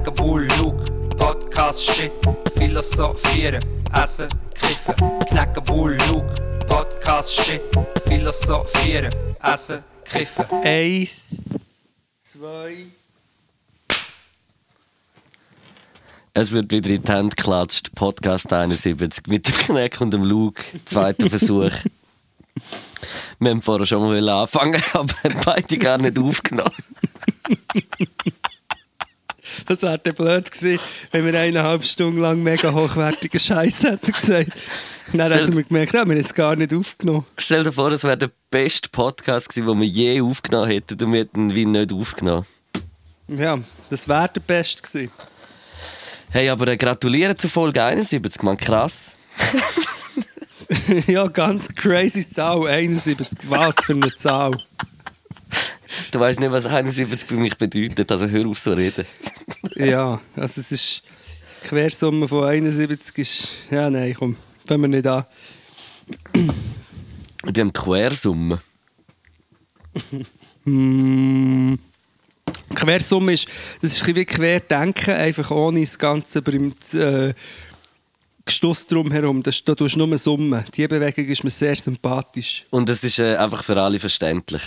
knacken Bull, Luke, Podcast, Shit, philosophieren, essen, kiffen, knacken Bull, Luke, Podcast, Shit, philosophieren, essen, kiffen. Eins, zwei. Es wird wieder in die Hand geklatscht. Podcast 71 mit dem Kneck und dem Luke. Zweiter Versuch. Wir haben vorher schon mal anfangen, aber beide gar nicht aufgenommen. Das wäre dann blöd gewesen, wenn wir eineinhalb Stunden lang mega hochwertigen Scheiß hätten gesagt. Dann hätten wir gemerkt, ja, wir haben es gar nicht aufgenommen. Stell dir vor, es wäre der beste Podcast gewesen, den wir je aufgenommen hätten und wir hätten ihn wie nicht aufgenommen. Ja, das wäre der Beste gewesen. Hey, aber äh, gratulieren zu Folge 71, man, krass. ja, ganz crazy Zahl, 71. Was für eine Zahl. Du weißt nicht, was 71 für mich bedeutet, also hör auf so reden. ja, also es ist Quersumme von 71 ist. Ja, nein, komm, fangen wir nicht an. Ich bin am Quersumme. Mm. Quersumme ist, das ist ein wie Querdenken, einfach ohne das ganze berühmte äh, Gestoss drumherum. Das, da tust du nur Summen. Die Bewegung ist mir sehr sympathisch. Und es ist äh, einfach für alle verständlich.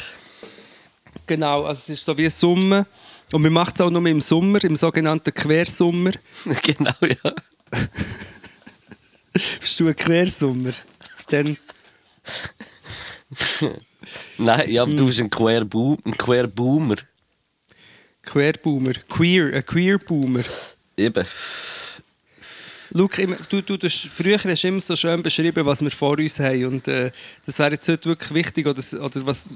Genau, also es ist so wie Summe. Und man macht es auch nur im Sommer, im sogenannten Quersummer. genau, ja. Bist du ein Quersummer? Dann... Nein, ja, aber du bist ein Queerboom, ein Queerboomer. Queerboomer. Queer, ein Queerboomer. Eben. Schau, du, du, du, früher hast du immer so schön beschrieben, was wir vor uns haben. Und äh, das wäre jetzt heute wirklich wichtig. Oder, oder was,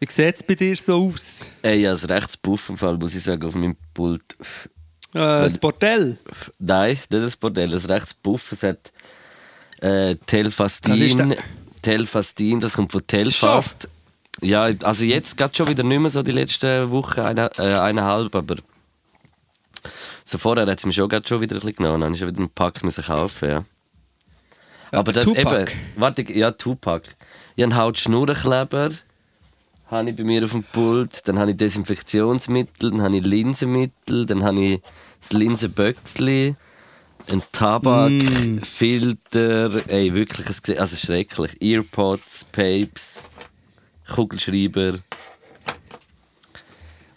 wie sieht es bei dir so aus? Ey, ja, das rechts Puff im Fall, muss ich sagen, auf meinem Pult. Äh, das Bordell? Nein, nicht das Bordell, das rechts Puff. Es hat äh, Telfastin. Telfastin, das kommt von Telfast. Ja, also jetzt geht schon wieder nicht mehr so die letzten Wochen, eine, äh, eineinhalb, aber so vorher hat es mir schon, schon wieder ein bisschen genommen. Dann habe ich schon wieder einen Pack müssen kaufen, ja. Aber das Tupac. eben, warte, ja, Tupac. Ich habe Hautschnurrenkleber, habe ich bei mir auf dem Pult, dann habe ich Desinfektionsmittel, dann habe ich Linsenmittel, dann habe ich das Linsenböckli, ein Tabak, Mm. Filter, ey, wirklich, es- also schrecklich. Earpods, Papes, Kugelschreiber.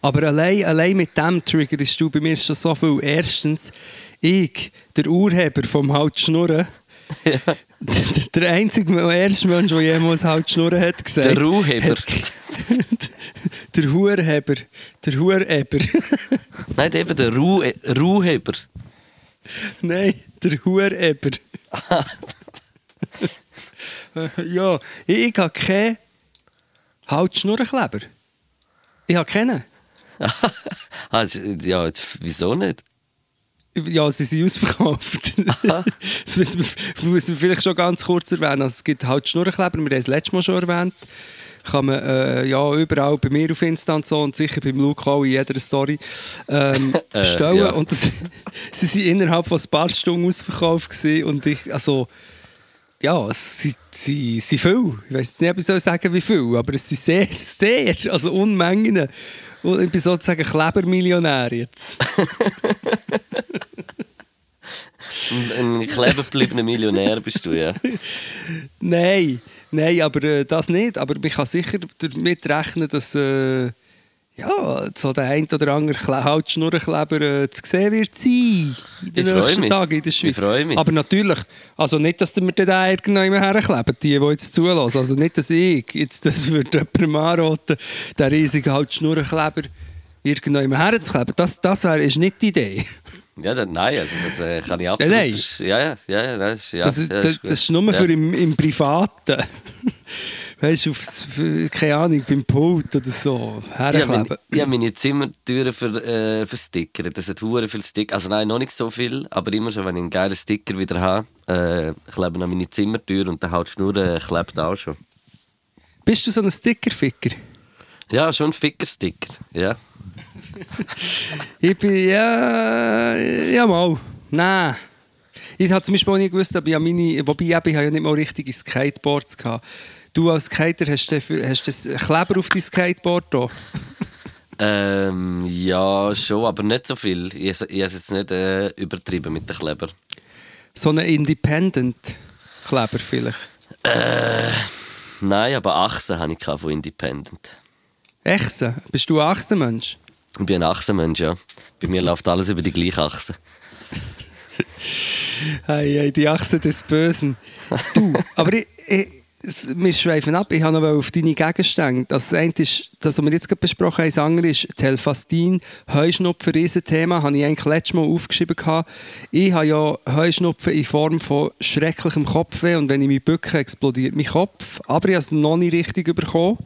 Aber allein, allein mit dem triggerst du bei mir schon so viel. Erstens, ich, der Urheber vom Halt Schnurren, der, einzige, der erste Mensch, der jemals Halt Schnurren hat gesagt. Der Ruheber. der Hurheber. Der Hureber. Nein, eben der Ruh Ruheber. Nein, der Hureber. ja, ich, ich habe keinen Halt Schnurrenkleber. Ich habe keinen. Ja, wieso nicht? Ja, sie sind ausverkauft. das müssen wir, müssen wir vielleicht schon ganz kurz erwähnen. Also, es gibt halt Schnurrenkleber, wir haben es letztes Mal schon erwähnt. Kann man äh, ja, überall bei mir auf Insta und so und sicher beim Luke auch in jeder Story ähm, Äh, bestellen. ja. Und das, sie sind innerhalb von ein paar Stunden ausverkauft gewesen und ich, also ja, es sind, sie sind viel. Ich weiß nicht, ob ich soll sagen, wie viel, aber es sind sehr, sehr, also Unmengen. Und ich bin sozusagen Klebermillionär jetzt. Ein, ein klebergebliebener Millionär bist du, ja. Nein, nein, aber äh, das nicht. Aber ich kann sicher damit rechnen, dass äh, ja, so der ein oder andere Kle Halsschnurrenkleber äh, zu sehen wird sein in den Ich nächsten. Tagen in der Schweiz. Ich freu mich. Aber natürlich, also nicht, dass wir den irgendwann herkleben, die, die jetzt zulassen. Also nicht, dass ich jetzt das würde jemandem anraten, den riesigen Halsschnurrenkleber irgendwann herzukleben. Das, das wär, ist nicht die Idee. Ja, dann, nein, also das äh, kann ich absolut. nein. verst- Ja, ja, ja, das ist, ja, Das ist, das, das ist nur ja. für im, im Privaten. Weißt du, aufs- keine Ahnung, beim Pult oder so. Ich habe Herkleben. meine, ich habe meine Zimmertüren für, äh, für Sticker. Das hat hure viel Sticker. Also nein, noch nicht so viel, aber immer schon, wenn ich einen geilen Sticker wieder habe, äh, kleben an meine Zimmertür und der Hautschnur äh, klebt auch schon. Bist du so ein Stickerficker? Ja, schon ein Ficker-Sticker. Ja. Ich bin, ja, ja mal. Nein. Ich habe zum Beispiel auch nie gewusst, aber ich habe meine, wobei eben, ich habe ja nicht mal richtige Skateboards gehabt. Du als Skater hast du, hast du das Kleber auf dein Skateboard da? Ähm, ja, schon, aber nicht so viel. Ich, ich habe es jetzt nicht äh, übertrieben mit den Kleber. So einen Independent-Kleber vielleicht. Äh, nein, aber Achsen habe ich von Independent. Echsen? Bist du ein Achsenmensch? Ich bin ein Achsenmensch, ja. Bei mir läuft alles über die gleiche Achse. hey, hey, die Achse des Bösen. Du, aber ich, ich, wir schweifen ab. Ich habe noch auf deine Gegenstände. Das eine ist, das, was wir jetzt gerade besprochen haben, das andere ist Telfastin, Heuschnupfen, Riesenthema, habe ich eigentlich letztes Mal aufgeschrieben. Gehabt. Ich habe ja Heuschnupfen in Form von schrecklichem Kopfweh und wenn ich mich bücke, explodiert mein Kopf. Aber ich habe es noch nicht richtig bekommen.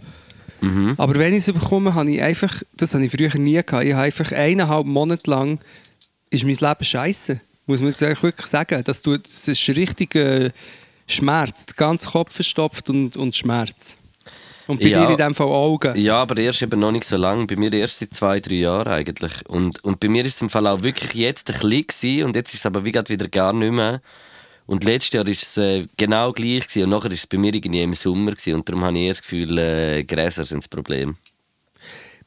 Mhm. Aber wenn ich es bekomme, habe ich einfach, das habe ich früher nie gehabt, ich habe einfach eineinhalb Monate lang, ist mein Leben scheiße. Muss man jetzt wirklich sagen. Das, tut, das ist richtig äh, Schmerz. Der ganze Kopf verstopft und, und Schmerz. Und bei ja, dir in dem Fall Augen. Ja, aber erst eben noch nicht so lange. Bei mir erst seit zwei, drei Jahren eigentlich. Und, und bei mir ist es im Fall auch wirklich jetzt ein bisschen und jetzt ist es aber wie wieder gar nicht mehr. Und letztes Jahr war es äh, genau gleich gewesen. und nachher war es bei mir irgendwie im Sommer gewesen. und darum habe ich das Gefühl, äh, Gräser sind das Problem.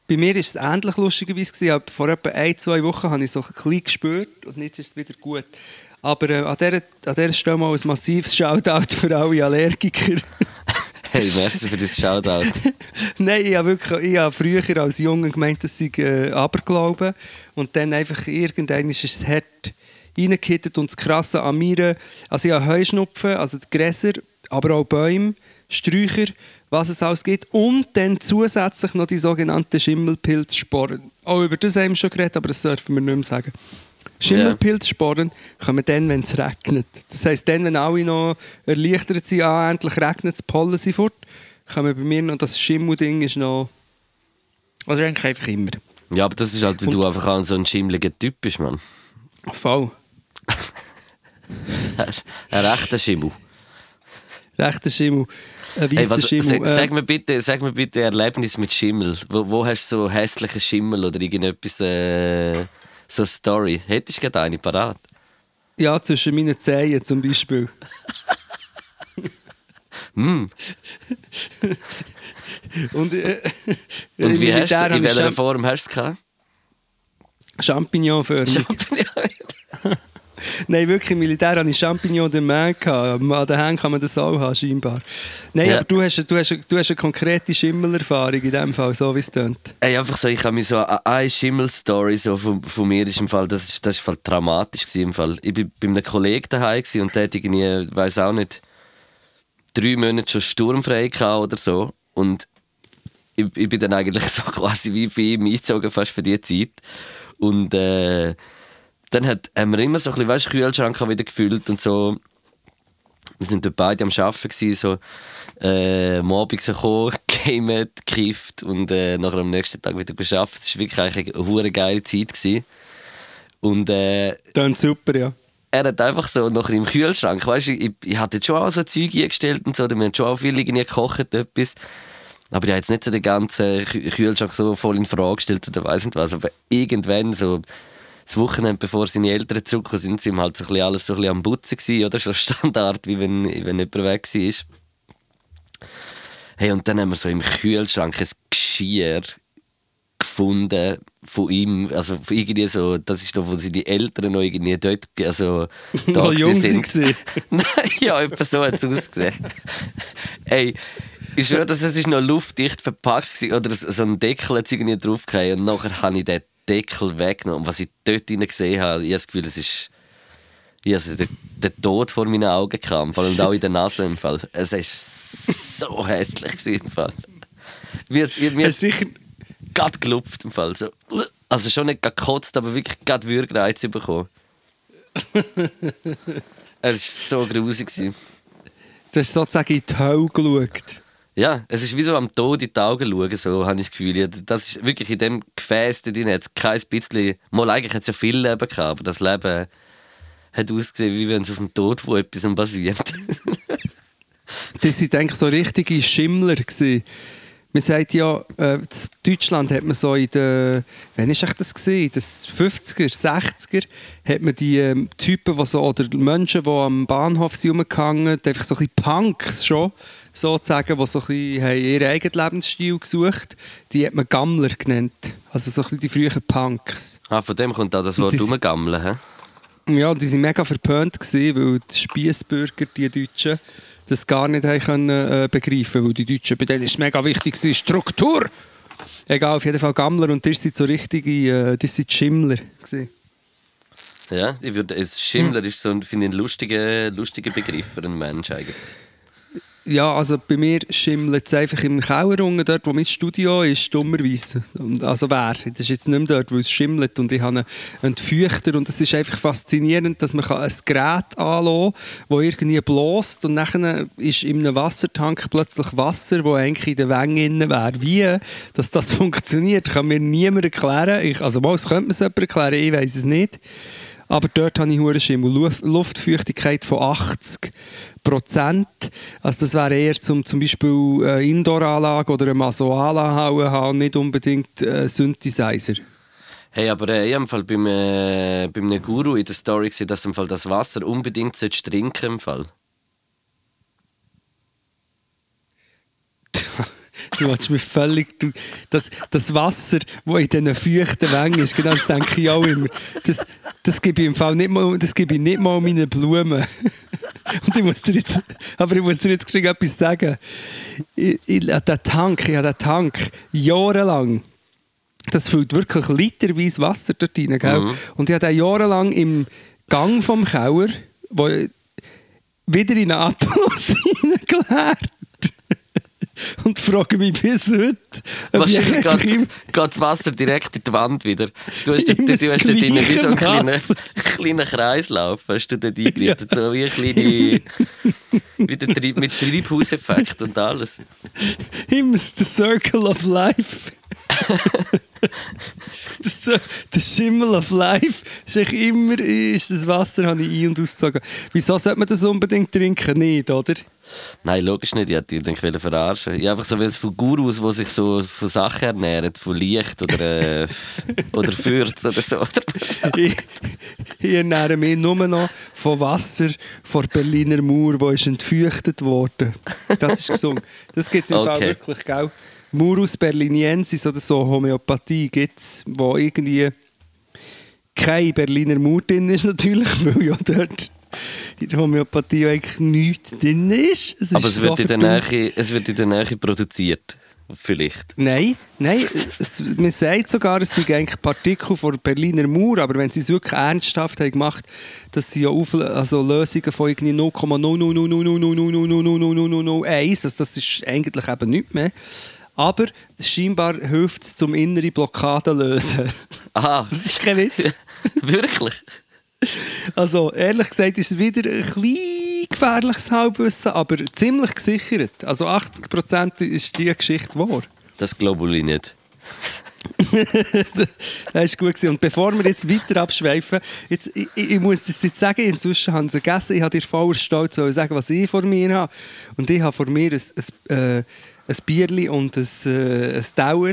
Bei mir war es ähnlich lustigerweise. Gewesen. Vor etwa ein, zwei Wochen habe ich so ein bisschen gespürt und jetzt ist es wieder gut. Aber äh, an, dieser, an dieser Stelle mal ein massives Shoutout für alle Allergiker. hey, merci für das Shoutout. Nein, ich habe, wirklich, ich habe früher als Junge gemeint, dass ich äh, Aberglauben und dann einfach irgendwann ist es hart reingekittet und das Krasse an mir, also ich habe Heuschnupfen, also die Gräser, aber auch Bäume, Sträucher, was es alles gibt und dann zusätzlich noch die sogenannten Schimmelpilzsporen. Auch über das haben wir schon geredet, aber das dürfen wir nicht mehr sagen. Schimmelpilzsporen kommen dann, wenn es regnet. Das heisst, dann, wenn alle noch erleichtert sind, ah, endlich regnet es, Pollen sind fort, kommen bei mir noch das Schimmelding ist noch... Also eigentlich einfach immer. Ja, aber das ist halt, weil du einfach auch so ein schimmeliger Typ bist, Mann. Voll. ein rechter Schimmel. Rechter Schimmel. Ein hey, Schimmel. Sag, sag, mir bitte, sag mir bitte Erlebnis mit Schimmel. Wo, wo hast du so hässliche Schimmel oder irgendetwas, äh, so eine Story? Hättest du gerade eine parat? Ja, zwischen meinen Zehen zum Beispiel. mm. Und, äh, Und wie hast du, in welcher Form hast du es gehabt? Champignonförmig. Champignon. Nein, wirklich, im Militär hatte ich Champignon de Main. An den Händen kann man das auch haben, scheinbar. Nein, ja. aber du hast, du, hast, du hast eine konkrete Schimmelerfahrung in dem Fall, so wie es tönt. Ey, einfach so, ich habe mir so eine Schimmel-Story so von, von, mir ist im Fall, das ist, das ist Fall dramatisch im Fall. Ich war bei einem Kollegen daheim und der hatte irgendwie, weiß auch nicht, drei Monate schon sturmfrei oder so. Und ich, ich bin dann eigentlich so quasi wie für ihn eingezogen, fast für diese Zeit. Und äh, dann hat, haben wir immer so ein bisschen, weißt, Kühlschrank wieder gefüllt und so. Wir sind dort beide am Arbeiten, gewesen, so äh, am Abend so gekommen, gamet, gekifft und äh, nachher am nächsten Tag wieder geschafft. Es war wirklich eigentlich eine hure geile Zeit. Gewesen. Und, äh, Dann super, ja. Er hat einfach so nachher im Kühlschrank, weißt du, ich, ich hatte schon auch so Zeug eingestellt und so, wir haben schon auch viel irgendwie gekocht, etwas. Aber ich habe jetzt nicht so den ganzen Kühlschrank so voll in Frage gestellt oder weiß nicht was. Aber irgendwann, so das Wochenende, bevor seine Eltern zurückgekommen sind, sind halt so ein alles so ein bisschen am Putzen gewesen, oder? So Standard, wie wenn, wenn jemand weg war. Hey, und dann haben wir so im Kühlschrank ein Geschirr gefunden von ihm, also irgendwie so, das ist noch, wo sie die Eltern noch irgendwie dort, also da jung sind. Nein, ja, etwa so hat es ausgesehen. Ey, ich schwöre, dass es ist noch luftdicht verpackt war. Oder so ein Deckel hat irgendwie draufgefallen. Und nachher habe ich den Deckel weggenommen. Und was ich dort drin gesehen habe, ich habe das Gefühl, es ist. Ich also der, der Tod vor meinen Augen kam, vor allem auch in der Nase im Fall. Es war so hässlich im Fall. Mir, mir, mir sicher gerade gelupft im Fall. So, also schon nicht gekotzt, aber wirklich gerade Würgereiz bekommen. es war so grusig. Du hast sozusagen in die Hölle geschaut. Ja, es ist wie so am Tod in die Augen schauen, so habe ich das Gefühl. Das ist wirklich in dem Gefäß drin hat es kein bisschen... Mal eigentlich hat es ja viel Leben gehabt, aber das Leben hat ausgesehen, wie wenn es auf dem Tod wo etwas basiert. das waren eigentlich so richtige Schimmler. Gewesen. Man sagt ja, äh, Deutschland hat man so in den, wann ist das gesehen? Das 50er, 60er, hat man die ähm, Typen, die so, oder Menschen, die am Bahnhof sind einfach so ein bisschen Punks schon, sozusagen, die so ein bisschen haben ihren eigenen Lebensstil gesucht die hat man Gammler genannt. Also so ein bisschen die frühen Punks. Ah, von dem kommt auch das Wort rumgammeln, hä? Ja, die waren mega verpönt, gewesen, weil die Spiessbürger, die Deutschen, das gar nicht haben können, äh, begreifen Weil die Deutschen, bei denen ist es mega wichtig, gewesen, Struktur. Egal, auf jeden Fall Gammler und die sind so richtige, äh, die sind Schimmler. Gewesen. Ja, ich würde, es Schimmler ist so ein, finde ich, ein lustiger, lustiger Begriff für einen Mensch eigentlich. Ja, also bei mir schimmelt es einfach im Keller unten, dort wo mein Studio ist, dummerweise. Also wer? Das ist jetzt nicht mehr dort, weil es schimmelt und ich habe einen Entfeuchter und es ist einfach faszinierend, dass man ein Gerät anlassen kann, das irgendwie bläst und nachher ist in einem Wassertank plötzlich Wasser, das eigentlich in der innen wäre. Wie dass das funktioniert, kann mir niemand erklären. Ich, also mal, es könnte mir jemand erklären, ich weiß es nicht. Aber dort habe ich hure Schimmel. Luft- Luftfeuchtigkeit von 80 Prozent. Also das wäre eher zum, zum Beispiel eine Indoor-Anlage oder eine Masoala haben, nicht unbedingt äh, Synthesizer. Hey, aber äh, ich habe Fall beim, äh, Guru in der Story gesehen, dass im Fall das Wasser unbedingt trinken im Fall. Du willst mir völlig... Du, das, das Wasser, das in diesen feuchten Wängen ist, genau das denke ich auch immer. Das, das gebe ich im Fall nicht mal, das gebe ich nicht mal meinen Blumen. Und ich muss dir jetzt, aber ich muss dir jetzt geschwind etwas sagen. Ich, ich, der Tank, ich habe den Tank jahrelang das füllt wirklich literweise Wasser dort rein. Gell? Und ich habe den jahrelang im Gang vom Keller, wo wieder in einen Apfelmus hineingeleert. Und frage mich bis heute, Wahrscheinlich geht, geht das Wasser direkt in die Wand wieder. Du hast, du hast das dort wie so einen kleinen, kleinen Kreislauf hast du dort eingerichtet. So wie eine kleine... wie der Treib, mit Treibhauseffekt und alles. immer the Circle of Life. das, der Schimmel of Life ist eigentlich immer ist das Wasser habe ich ein- und ausgezogen. Wieso sollte man das unbedingt trinken? Nicht, oder? Nein, logisch nicht. Ich hätte dich eigentlich verarschen Ich einfach so, weil es von Gurus, die sich so von Sachen ernähren, von Licht oder, äh, oder Fürz oder so. ich, ich ernähre mich nur noch von Wasser der Berliner Mauer, wo ist entfeuchtet worden. Das ist gesungen. Das gibt es im Fall Okay. wirklich, gell? Murus berliniensis oder so Homöopathie gibt es, wo irgendwie keine Berliner Mauer drin ist natürlich, weil ja dort in der Homöopathie eigentlich nichts drin ist. Es Aber ist es wird, so in der Nähe, es wird in der Nähe produziert. Vielleicht. Nein, nein, es, man sagt sogar, es sind eigentlich Partikel von der Berliner Mauer, aber wenn sie es wirklich ernsthaft haben gemacht, dass sie ja auf, also Lösungen von irgendwie 0,00000000001, also das ist eigentlich eben nichts mehr. Aber scheinbar hilft es zum innere Blockaden lösen. Aha, Das ist kein Witz. wirklich? Also ehrlich gesagt ist es wieder ein klein gefährliches Halbwissen, aber ziemlich gesichert. Also 80% ist die Geschichte wahr. Das glaube ich nicht. Das war gut. Und bevor wir jetzt weiter abschweifen, jetzt, ich, ich muss das jetzt sagen, inzwischen haben sie gegessen, ich habe dir voller Stolz sagen, was ich vor mir habe. Und ich habe vor mir ein, ein, äh, ein Bierli und ein, äh, ein Dauer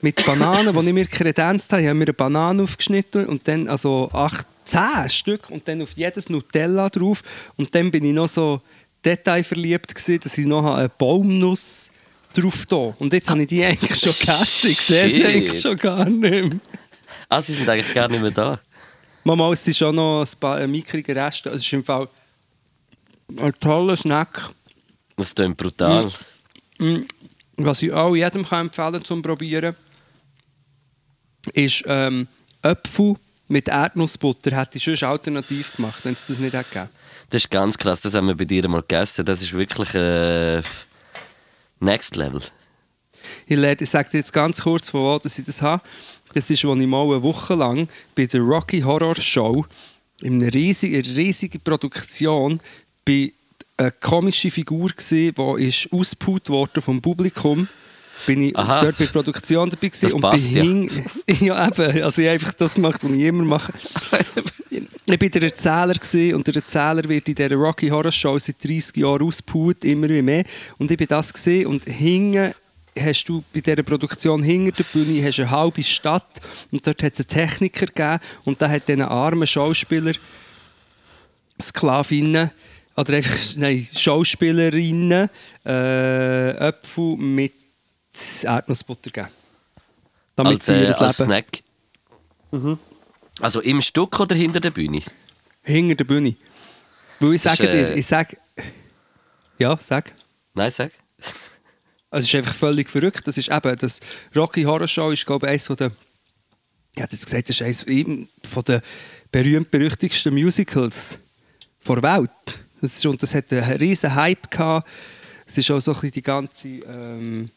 mit Bananen, die ich mir kredenzt habe. Ich habe mir eine Banane aufgeschnitten und dann also acht, zehn Stück und dann auf jedes Nutella drauf. Und dann bin ich noch so detailverliebt gewesen, dass ich noch eine Baumnuss drauf da. Und jetzt habe ich die eigentlich schon gegessen. Ich sehe sie eigentlich schon gar nicht mehr. Ah, sie sind eigentlich gar nicht mehr da. Mama, es ist schon noch ein paar mickrige Reste. Es ist im Fall ein toller Snack. Das klingt brutal. Mm, Was ich auch jedem kann empfehlen zum Probieren, ist ähm, Äpfel mit Erdnussbutter. Hätte ich schon alternativ gemacht, wenn es das nicht hätte gegeben. Das ist ganz krass, das haben wir bei dir mal gegessen. Das ist wirklich äh, Next Level. Ich, ich sage dir jetzt ganz kurz, von wo dass ich das habe. Das ist, als ich mal eine Woche lang bei der Rocky Horror Show in einer riesigen, in einer riesigen Produktion bei eine komische Figur gesehen, die ist ausgebaut worden vom Publikum. Bin ich Aha. dort bei der Produktion dabei gewesen Das und passt bin hing- ja. eben, also ich habe einfach das gemacht, was ich immer mache. ich war der Erzähler gewesen, und der Erzähler wird in dieser Rocky Horror Show seit 30 Jahren ausgebaut, immer wie mehr. Und ich bin das gesehen und hinten hast du bei dieser Produktion hinter der Bühne hast eine halbe Stadt und dort hat es einen Techniker gegeben und der hat diesen armen Schauspieler Sklavinnen Oder einfach nein, Schauspielerinnen äh, Äpfel mit Erdnussbutter geben. Damit Als, sie äh, ihr als Leben Snack. Also im Stück oder hinter der Bühne? hinter der Bühne. Weil ich sage dir, äh, ich sage... Ja, sag. Nein, sag. Also es ist einfach völlig verrückt. Das ist eben, das Rocky Horror Show ist, glaube ich, eines von der, ich jetzt gesagt, das ist eines von der berühmt-berüchtigsten Musicals der Welt. Das ist, und das hat einen riesen Hype gehabt. Es ist auch so ein bisschen die ganze ähm,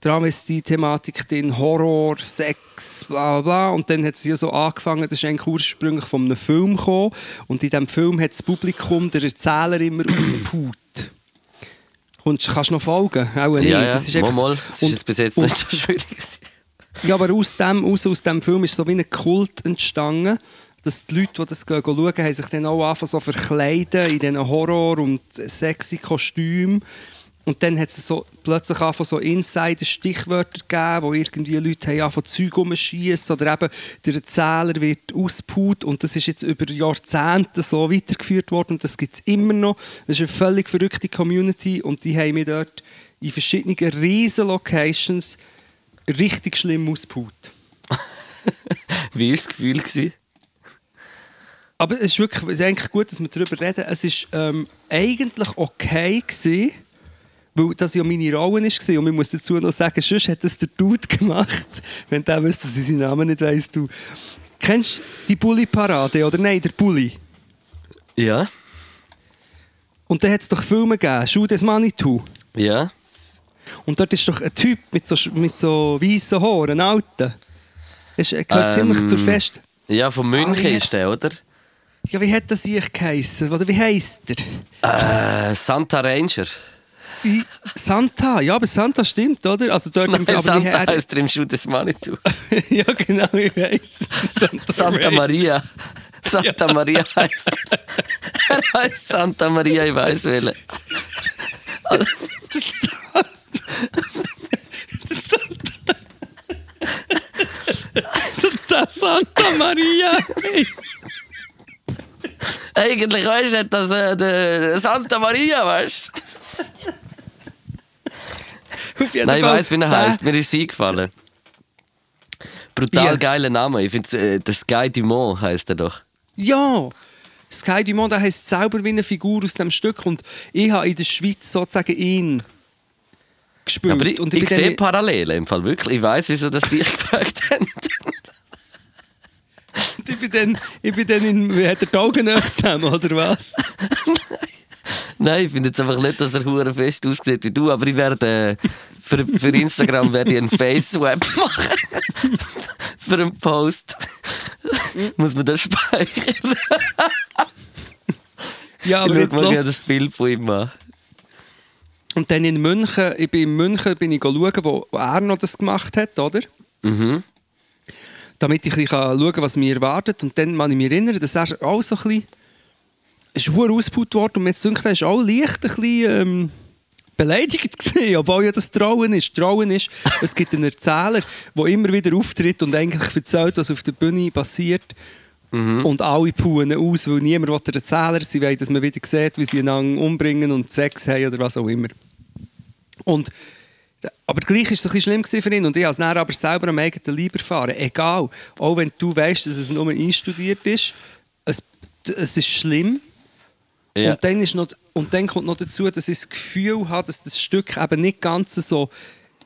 Travestie-Thematik drin, Horror, Sex, bla bla. Und dann hat es ja so angefangen, das ist eigentlich ursprünglich von einem Film gekommen. Und in diesem Film hat das Publikum der Erzähler immer ausgepaut. Kommst- Kannst du noch folgen? Auch nicht. Ja, ja, Das ist mal, mal. Das ist und- jetzt bis jetzt und- nicht so schwierig. ja, aber aus dem, aus, aus dem Film ist so wie ein Kult entstanden, dass die Leute, die das schauen, haben sich dann auch angefangen so verkleiden in diesen Horror- und sexy Kostümen. Und dann hat es so, plötzlich angefangen, so Insider-Stichwörter gegeben, wo irgendwie Leute haben angefangen, Zeug umschießen oder eben der Erzähler wird ausgebaut und das ist jetzt über Jahrzehnte so weitergeführt worden und das gibt es immer noch. Das ist eine völlig verrückte Community und die haben mich dort in verschiedenen riesen Locations richtig schlimm ausgebaut. Wie war das Gefühl? Gewesen? Aber es ist wirklich es ist eigentlich gut, dass wir darüber reden. Es war ähm, eigentlich okay, gewesen, weil das ja meine Rolle war. Und man muss dazu noch sagen, sonst hat das der Dude gemacht. Wenn der wüsste, dass ich seinen Namen nicht weiss. Du. Kennst du die Bully-Parade, oder nein, der Bully? Ja. Und da hat es doch Filme gegeben, «Schuh des Manitou». Ja. Und dort ist doch ein Typ mit so, mit so weißen Haaren, ein Alter. Es gehört Ähm, ziemlich zur Fest... Ja, von München Ah, ja. ist der, oder? Ja, wie hat das sich geheissen? Oder wie heisst der? Äh, Santa Ranger. Wie- Santa, ja, aber Santa stimmt, oder? Also dort Nein, aber Santa wie er- heißt er im Schuh des Manitou. ja, genau, ich weiß. Santa, Santa. Maria. Santa Maria heißt er. Er heißt Santa Maria, ich weiß welche. Der Santa Maria. Eigentlich weißt du, hat das äh, der Santa Maria, weißt du? Nein, ich weiss, wie er heißt. Mir ist sie eingefallen. Brutal Ja. geiler Name. Ich finde, äh, der Sky Dumont heißt er doch. Ja. Sky Dumont, der heisst selber wie eine Figur aus dem Stück. Und ich habe in der Schweiz sozusagen ihn gespielt. Aber ich, und ich, sehe Parallelen im Fall wirklich. Ich weiß, wieso das dich gefragt haben. ich bin dann, ich bin dann in, wie hat er die Augen zusammen, oder was? Nein, ich finde jetzt einfach nicht, dass er hure fest aussieht wie du, aber ich werde äh, für, für Instagram werde ich einen Face-Web machen. für einen Post. Muss man das speichern? Ja, aber ich jetzt mal, los. das Bild von ihm mache. Und dann in München, ich bin in München bin ich schauen, wo er noch das gemacht hat, oder? Mhm. Damit ich ein bisschen schauen kann, was mich erwartet. Und dann kann ich mich erinnern, dass er auch so ein bisschen... Es ist ausgebaut worden und jetzt denkt, er ist auch leicht ein bisschen... Ähm, beleidigt gewesen, obwohl ja das Trauen ist. Trauen ist, es gibt einen Erzähler, der immer wieder auftritt und eigentlich erzählt, was auf der Bühne passiert. Und alle puhen aus, weil niemand will der Erzähler Sie wollen, dass man wieder sieht, wie sie einander umbringen und Sex haben oder was auch immer. Und, aber gleich war es ein bisschen schlimm für ihn und ich habe es dann aber selber am eigenen Leib erfahren. Egal, auch wenn du weißt, dass es nur einstudiert ist, es, es ist schlimm. Ja. Und, dann ist noch, und dann kommt noch dazu, dass ich das Gefühl habe, dass das Stück eben nicht ganz so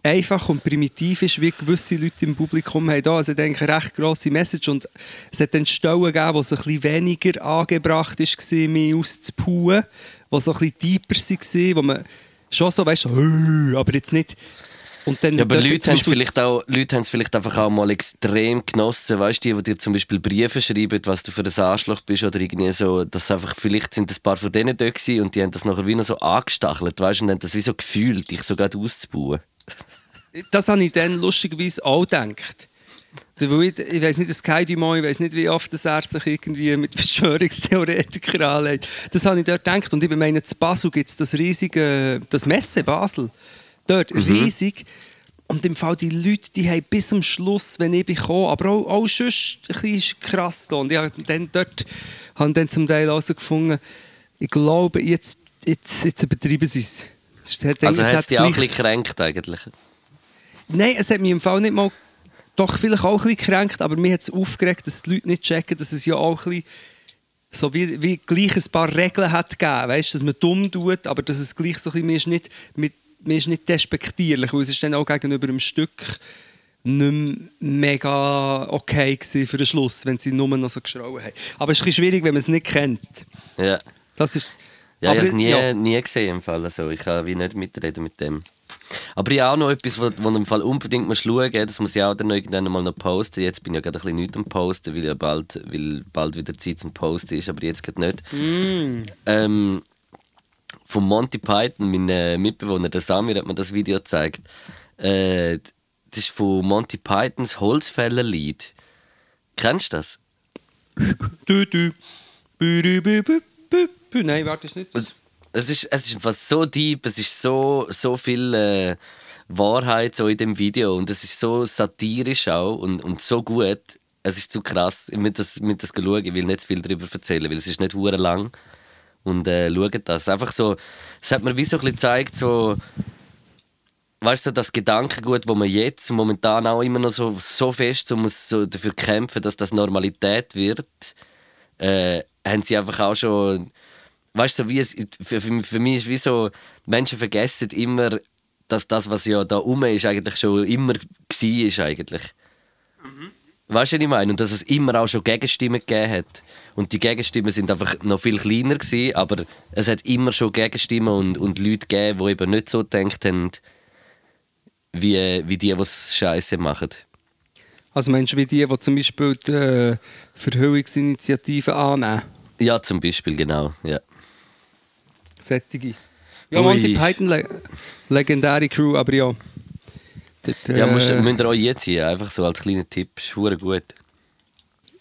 einfach und primitiv ist, wie gewisse Leute im Publikum haben. Da, es hat eigentlich eine recht grosse Message und es hat dann Stellen gegeben, wo es ein bisschen weniger angebracht war, mich auszupauen, wo so ein bisschen tiefer waren, wo man schon so, weißt du, aber jetzt nicht... Und dann Ja, aber Leute haben es vielleicht auch, Leute haben es vielleicht einfach auch mal extrem genossen, weißt du, die, die dir zum Beispiel Briefe schreiben, was du für ein Arschloch bist oder irgendwie so, dass einfach, vielleicht sind ein paar von denen da gewesen und die haben das nachher wie noch so angestachelt, weißt du, und haben das wie so gefühlt, dich so gerade auszubauen. Das habe ich dann lustigerweise auch gedacht. Weil Ich, ich weiß nicht, das Sky Dumont, ich weiß nicht, wie oft das er sich irgendwie mit Verschwörungstheoretikern anlegt. Das habe ich dort gedacht. Und ich meine, in Basel gibt es das riesige, das Messe Basel. Dort, riesig. Und im Fall die Leute, die haben bis zum Schluss, wenn ich komme, aber auch, auch sonst ein bisschen krass da. Und ich habe dann dort habe dann zum Teil herausgefunden, ich glaube, jetzt, jetzt, jetzt übertreiben sie es. Es hat- Also hat es dich auch ein bisschen gekränkt eigentlich. Nein, es hat mich im Fall nicht mal, doch vielleicht auch ein bisschen gekränkt, aber mir hat es aufgeregt, dass die Leute nicht checken, dass es ja auch ein bisschen so wie, wie gleich ein paar Regeln hat gegeben, weißt, dass man dumm tut, aber dass es gleich so ein bisschen, mir ist nicht, mit, mir ist nicht despektierlich, weil es ist dann auch gegenüber einem Stück nicht mega okay für den Schluss, wenn sie nur noch so geschrauen haben. Aber es ist ein bisschen schwierig, wenn man es nicht kennt. Ja. Das ist... Ja, ich aber habe es nie, ja. nie gesehen im Fall. Also, ich kann wie nicht mitreden mit dem. Aber ich habe auch noch etwas, wo, wo im Fall unbedingt musst schauen musst. Das muss ich auch dann irgendwann mal noch posten. Jetzt bin ich ja gerade ein bisschen nicht am Posten, weil ja bald, weil bald wieder Zeit zum Posten ist, aber jetzt geht nicht. Ähm, von Monty Python, mein äh, Mitbewohner, der Samir, hat mir das Video gezeigt. Äh, das ist von Monty Pythons Holzfäller-Lied. Kennst du das? Du, du. Nein, warte, ist nicht. Es ist, es ist fast so deep, es ist so, so viel äh, Wahrheit so in dem Video und es ist so satirisch auch und, und so gut. Es ist zu krass. Ich will das, mit das schauen, ich will nicht viel darüber erzählen, weil es ist nicht hure lang. Und äh, schaut das. Einfach so, es hat mir wie so ein bisschen gezeigt, so, weißt du, das Gedankengut, wo man jetzt momentan auch immer noch so, so fest so muss so dafür kämpfen, dass das Normalität wird, äh, haben sie einfach auch schon, weißt du, so wie es, für, für, für mich ist wie so, Menschen vergessen immer, dass das, was ja da rum ist, eigentlich schon immer war, ist eigentlich. Weißt du, was ich meine? Und dass es immer auch schon Gegenstimmen gegeben hat. Und die Gegenstimmen sind einfach noch viel kleiner gewesen, aber es hat immer schon Gegenstimmen und, und Leute gegeben, die eben nicht so gedacht haben, wie, wie die, die es Scheiße machen. Also Menschen wie die, die zum Beispiel die äh, Verhüllungsinitiative annehmen. Ja, zum Beispiel, genau. Ja. Sättige. Ja, Ui. Monty Python, le legendäre Crew, aber ja. Dort, äh, Ja, musst, müsst ihr auch jetzt hier, einfach so als kleiner Tipp, ist verdammt gut.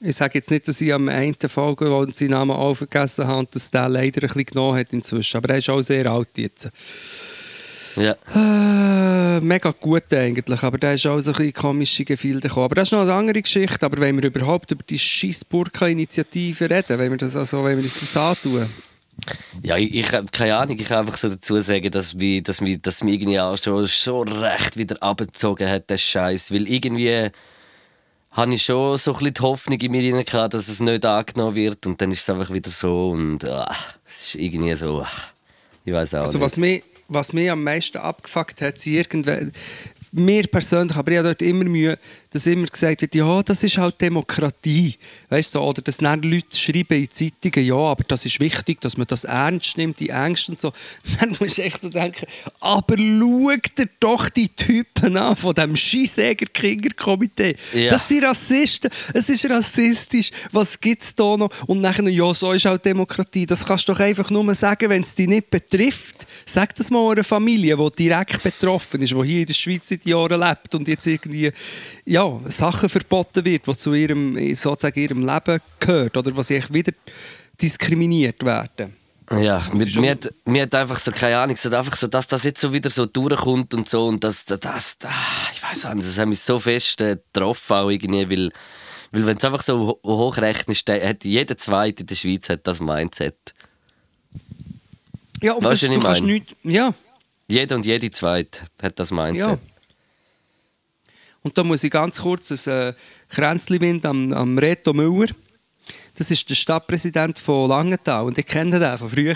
Ich sage jetzt nicht, dass ich am einen Folge, wo seinen Namen auch vergessen habe, und dass der leider ein bisschen genommen hat inzwischen. Aber er ist auch sehr alt jetzt. Ja. Äh, mega gut eigentlich, aber der ist auch so ein bisschen komische Gefilde gekommen. Aber das ist noch eine andere Geschichte. Aber wenn wir überhaupt über die scheiß Burka-Initiative reden, wenn wir das also, wenn wir uns das antun. Ja, ich, ich hab keine Ahnung, ich kann einfach so dazu sagen, dass mich, dass mich, dass mich irgendwie auch schon, schon recht wieder abgezogen hat, der Scheiß. Weil irgendwie habe ich schon so ein bisschen die Hoffnung in mir gehabt, dass es nicht angenommen wird und dann ist es einfach wieder so und ah, es ist irgendwie so, ah, ich weiß auch Also nicht. was mich, was mich am meisten abgefuckt hat, sind irgendwelche, mir persönlich, aber ich habe dort immer Mühe, dass immer gesagt wird, ja, das ist halt Demokratie. Weißt du, oder dass dann Leute schreiben in Zeitungen, ja, aber das ist wichtig, dass man das ernst nimmt, die Ängste und so. Dann musst du echt so denken, aber schau dir doch die Typen an von dem Skisäger Kinderkomitee. Ja. Das sind Rassisten, es ist rassistisch, was gibt es da noch? Und nachher, ja, so ist auch Demokratie. Das kannst du doch einfach nur sagen, wenn es dich nicht betrifft. Sag das mal einer Familie, die direkt betroffen ist, die hier in der Schweiz seit Jahren lebt und jetzt irgendwie ja, Sachen verboten wird, die zu ihrem, sozusagen ihrem Leben gehört oder was eigentlich wieder diskriminiert werden. Ja, mir, mir, hat, mir hat einfach so keine Ahnung, es hat einfach so, dass das jetzt so wieder so durchkommt und so und das, das, das ah, ich weiß auch nicht, das hat mich so fest äh, getroffen auch irgendwie, weil, weil wenn es einfach so ho- hochrechnest, hat jeder Zweite in der Schweiz hat das Mindset. Ja, und Weißt das, du, kannst nichts, ja, Jeder und jede Zweite hat das Mindset. Ja. Und da muss ich ganz kurz ein äh, Kränzchen winden am, am Reto Müller. Das ist der Stadtpräsident von Langenthal und ich kenne den von früher.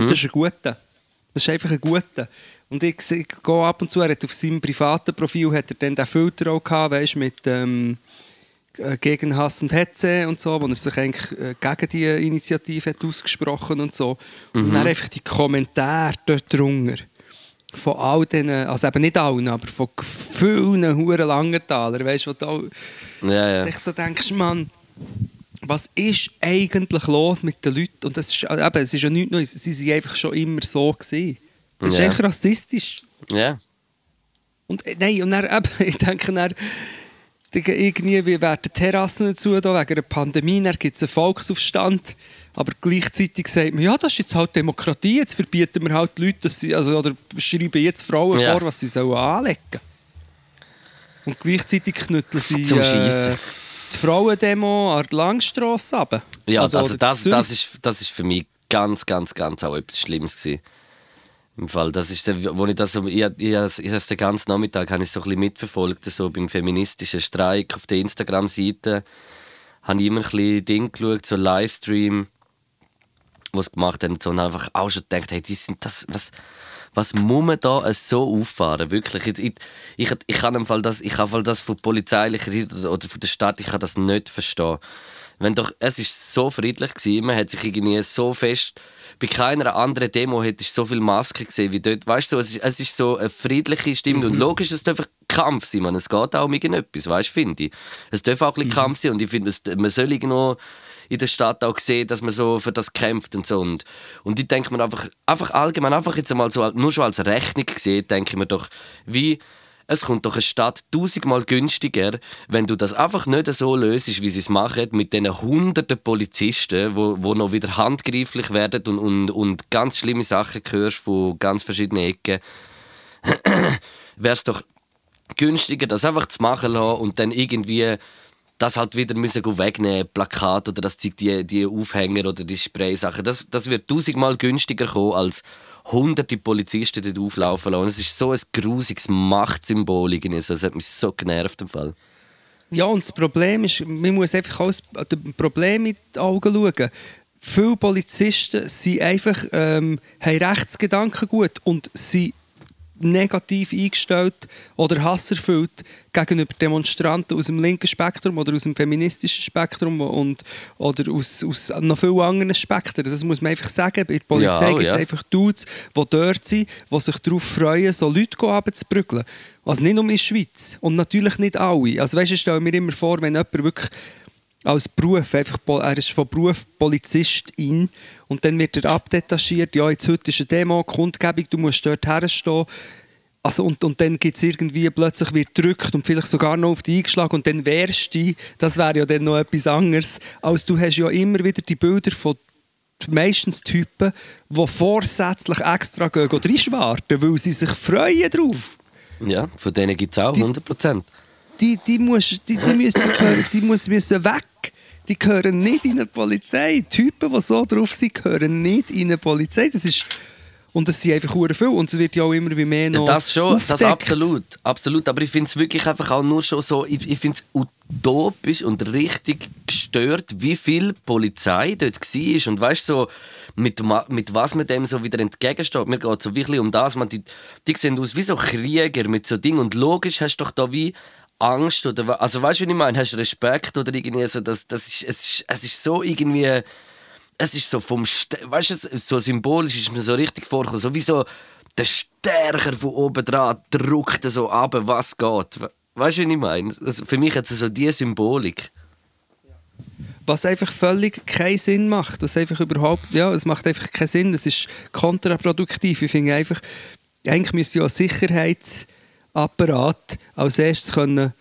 Und das ist ein guter. Das ist einfach ein guter. Und ich, ich gehe ab und zu, er hat auf seinem privaten Profil hat er dann den Filter auch gehabt, weißt, mit ähm, äh, gegen Hass und Hetze und so, wo er sich eigentlich äh, gegen die Initiative hat ausgesprochen und so. Und dann einfach die Kommentare dort drunter von all diesen, also eben nicht allen, aber von vielen huren Langentalern, weißt du, wo du Ja, ja. ich so denkst, Mann, was ist eigentlich los mit den Leuten? Und das ist, also eben, es ist ja nichts Neues, sie sind einfach schon immer so gewesen. Es ist Ja. einfach rassistisch. ja. Und äh, nein, und dann, eben, ich denke dann, irgendwie wie werden Terrassen dazu da, wegen einer Pandemie, dann gibt es einen Volksaufstand, aber gleichzeitig sagt man, ja, das ist jetzt halt Demokratie, jetzt verbieten wir halt Leute, dass sie, also, oder schreiben jetzt Frauen Ja. vor, was sie sollen anlegen Und gleichzeitig knütteln sie Zum äh, die Frauendemo an der Langstrasse runter. Ja, also, oder das, das, ist, das ist für mich ganz, ganz, ganz auch etwas Schlimmes gewesen. Im Fall, das ist der, wo ich das so, ich, ich, ich, den ganzen Nachmittag habe ich so ein bisschen mitverfolgt, so beim feministischen Streik auf der Instagram-Seite habe ich immer ein bisschen Ding geschaut, so Livestream, was gemacht haben, so, und einfach auch schon gedacht, hey, die sind das, was, was muss man da so auffahren? Wirklich, ich, ich, ich, ich kann im Fall das, ich kann das von polizeilicher oder von der Stadt, ich kann das nicht verstehen. Wenn doch, es ist so friedlich gewesen, man hat sich irgendwie so fest, bei keiner anderen Demo hätte ich so viel Maske gesehen wie dort. Weißt du, es ist, es ist so eine friedliche Stimmung und logisch, es darf Kampf sein, man. Es geht auch um irgendetwas, weißt du, finde ich. Es darf auch ein bisschen Kampf sein und ich finde, man soll irgendwo in der Stadt auch sehen, dass man so für das kämpft und so. Und, und ich denke mir einfach, einfach allgemein, einfach jetzt einmal so, nur schon als Rechnung gesehen, denke ich mir doch, wie es kommt doch eine Stadt tausendmal günstiger, wenn du das einfach nicht so löst, wie sie es machen, mit diesen hunderten Polizisten, wo, wo noch wieder handgreiflich werden und, und, und ganz schlimme Sachen hörst von ganz verschiedenen Ecken. Wäre es doch günstiger, das einfach zu machen lassen und dann irgendwie das halt wieder müssen wegnehmen, Plakat oder das die, die Aufhänger oder die Spray-Sachen. Das, das wird tausendmal günstiger kommen als hunderte Polizisten dort auflaufen lassen. es ist so ein grusiges Machtsymbol. Also, es hat mich so genervt im Fall. Ja, und das Problem ist, man muss einfach auch das Problem in die Augen schauen. Viele Polizisten sind einfach, ähm, haben Rechtsgedanken gut und sind negativ eingestellt oder hasserfüllt gegenüber Demonstranten aus dem linken Spektrum oder aus dem feministischen Spektrum und, oder aus, aus noch vielen anderen Spektren. Das muss man einfach sagen. Bei der Polizei ja, gibt es ja. einfach Dudes, die dort sind, die sich darauf freuen, so Leute zu brügeln. Also nicht nur in der Schweiz. Und natürlich nicht alle. Also weißt, ich stelle mir immer vor, wenn jemand wirklich als Beruf, einfach, er ist von Beruf Polizistin und dann wird er abdetachiert, ja, jetzt heute ist eine Demo, Kundgebung, du musst dort herstehen. Also und, und dann gibt es irgendwie plötzlich wird gedrückt und vielleicht sogar noch auf die eingeschlagen und dann wärst du, das wäre ja dann noch etwas anderes, als du hast ja immer wieder die Bilder von meistens Typen, die vorsätzlich extra gehen oder reinschwarten, weil sie sich freuen drauf. Ja, von denen gibt es auch, 100 Prozent die, die, muss, die, die, müssen, die, gehören, die müssen weg. Die gehören nicht in eine Polizei. Die Typen, die so drauf sind, gehören nicht in eine Polizei. Das ist... Und das sind einfach viel. Und es wird ja auch immer wie mehr noch. Das schon, aufdeckt. das absolut. absolut. Aber ich finde es wirklich einfach auch nur schon so. Ich, ich finde es utopisch und richtig gestört, wie viel Polizei dort war. Und weißt du, so, mit, mit was man dem so wieder entgegensteht. Mir geht es so wirklich um das. Man, die, die sehen aus wie so Krieger mit so Dingen. Und logisch hast du doch da wie Angst oder also weißt du, wie ich meine? Hast Respekt oder irgendwie so, das, das ist, es ist, es ist so irgendwie, es ist so vom, weißt du, so symbolisch ist mir so richtig vorgekommen, so wie so der Stärker von oben dran drückt so ab, was geht. Weißt du, wie ich meine? Also für mich hat es so diese Symbolik. Was einfach völlig keinen Sinn macht. Was einfach überhaupt, ja, es macht einfach keinen Sinn. Es ist kontraproduktiv. Ich finde einfach, eigentlich müsste ja Sicherheits- Apparat als erstes können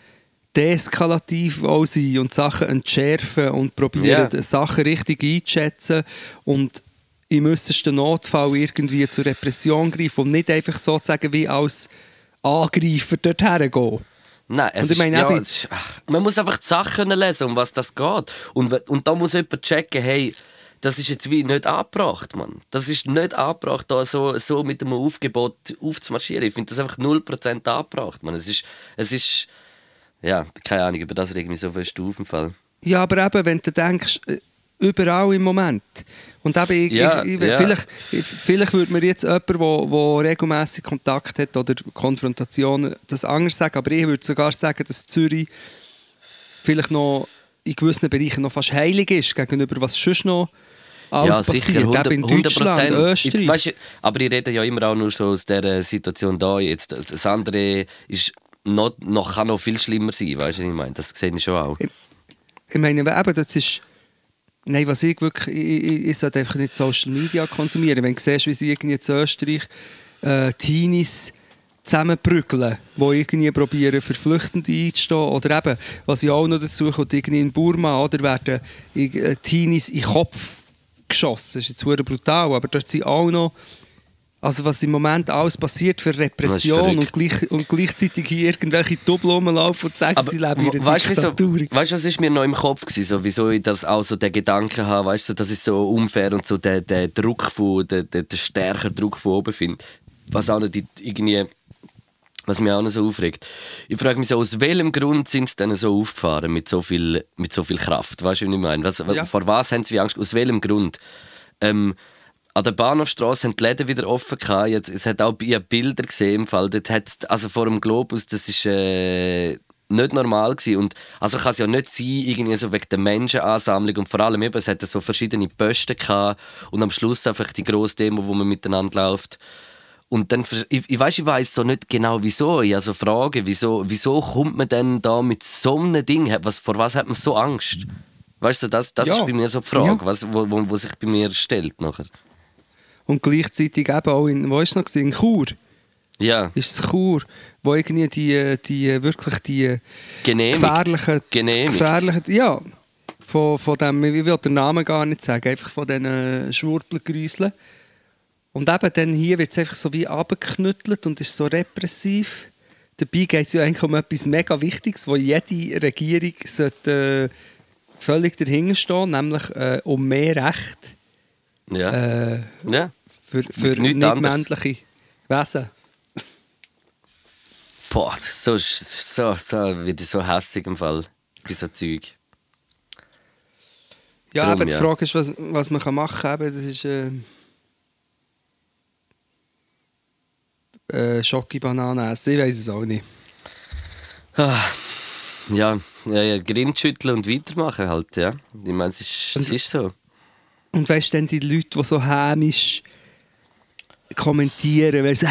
deeskalativ auch sein und Sachen entschärfen und probieren, yeah. Sachen richtig einzuschätzen und im äußersten Notfall irgendwie zur Repression greifen und nicht einfach sozusagen wie als Angreifer dorthin gehen. Nein, es meine, ist, ja, ist, ach, man muss einfach die Sachen lesen, um was das geht. Und, und da muss jemand checken, hey, das ist jetzt wie nicht angebracht, Mann. Das ist nicht angebracht, da so, so mit einem Aufgebot aufzumarschieren. Ich finde das einfach 0% angebracht, Mann. Es ist, es ist, ja, keine Ahnung, über das regt mich so fest auf Fall. Ja, aber eben, wenn du denkst, äh, überall im Moment. Und eben, ich, ja, ich, ja. vielleicht, vielleicht würde mir jetzt jemand, der regelmäßig Kontakt hat oder Konfrontationen, das anders sagen, aber ich würde sogar sagen, dass Zürich vielleicht noch in gewissen Bereichen noch fast heilig ist gegenüber was sonst noch alles ja, passiert. Sicher, 100, in Deutschland, Österreich. weißt, aber ich rede ja immer auch nur so aus dieser Situation da. Jetzt, das andere ist noch, noch, kann noch viel schlimmer sein, weißt du, ich meine? Das sehe ich schon auch. Ich, ich meine, eben, das ist... Nein, was ich wirklich... Ich, ich, ich sollte einfach nicht Social Media konsumieren. Wenn du siehst, wie sie irgendwie in Österreich äh, Teenies zusammenbrügeln, die irgendwie probieren, für Flüchtende einzustehen. Oder eben, was ja auch noch dazu kommt, irgendwie in Burma oder werden äh, Teenies in den Kopf geschossen. Das ist jetzt brutal, aber dort sind auch noch Also was im Moment alles passiert für Repression und, gleich, und gleichzeitig hier irgendwelche Double rumlaufen und sagen, sie leben in einer weißt, Diktatur. Wieso, weißt du, was ist mir noch im Kopf gewesen, so, wieso ich das auch so den Gedanken habe, weißt du, dass ich so unfair und so den, den Druck von, den, den stärkeren Druck von oben finde. Was auch nicht irgendwie, was mich auch noch so aufregt. Ich frage mich so, aus welchem Grund sind sie denn so aufgefahren mit so viel, mit so viel Kraft? Weißt du, was ich meine? Was, Ja. Vor was haben sie Angst? Aus welchem Grund? Ähm, an der Bahnhofstrasse haben die Läden wieder offen gehabt. Jetzt, es hat auch ich Bilder gesehen im Fall. Dort hat, also vor dem Globus, das ist äh, nicht normal gewesen. Und also kann es ja nicht sein, irgendwie so wegen der Menschenansammlung und vor allem eben, es hat so verschiedene Posten gehabt und am Schluss einfach die grosse Demo, wo man miteinander läuft. Und dann, ich, ich weiß, ich weiß so nicht genau wieso. Ich habe so Fragen, wieso, wieso kommt man denn da mit so einem Ding? Was, vor was hat man so Angst? Weißt du, das, das Ja. ist bei mir so die Frage, Ja. was, wo, wo, wo sich bei mir stellt nachher. Und gleichzeitig eben auch in, wo ist noch, gewesen? in Chur. Ja, Ist es Chur, wo irgendwie die, die wirklich die genehmigt. gefährlichen, Genehmigt. gefährlichen ja, von, von dem, ich will den Namen gar nicht sagen, einfach von diesen Schwurbelgrüseln. Und eben dann hier wird es einfach so wie abgeknüttelt und ist so repressiv. Dabei geht es ja eigentlich um etwas mega Wichtiges, wo jede Regierung sollte, äh, völlig dahinter stehen, nämlich äh, um mehr Recht Ja. äh, ja. für, für Nichts nicht anderes. männliche Wesen. Boah, so, so, so wird ich so hässig im Fall. Bei so Zeug. Ja, Drum, aber die ja. Frage ist, was, was man kann machen kann. Das ist äh, äh, Schoki-Bananen essen. Ich weiß es auch nicht. Ah, ja, ja, ja, Grind schütteln und weitermachen halt, ja. Ich meine, es ist, es ist so. Und weißt du, dann die Leute, die so hämisch kommentieren, weil sie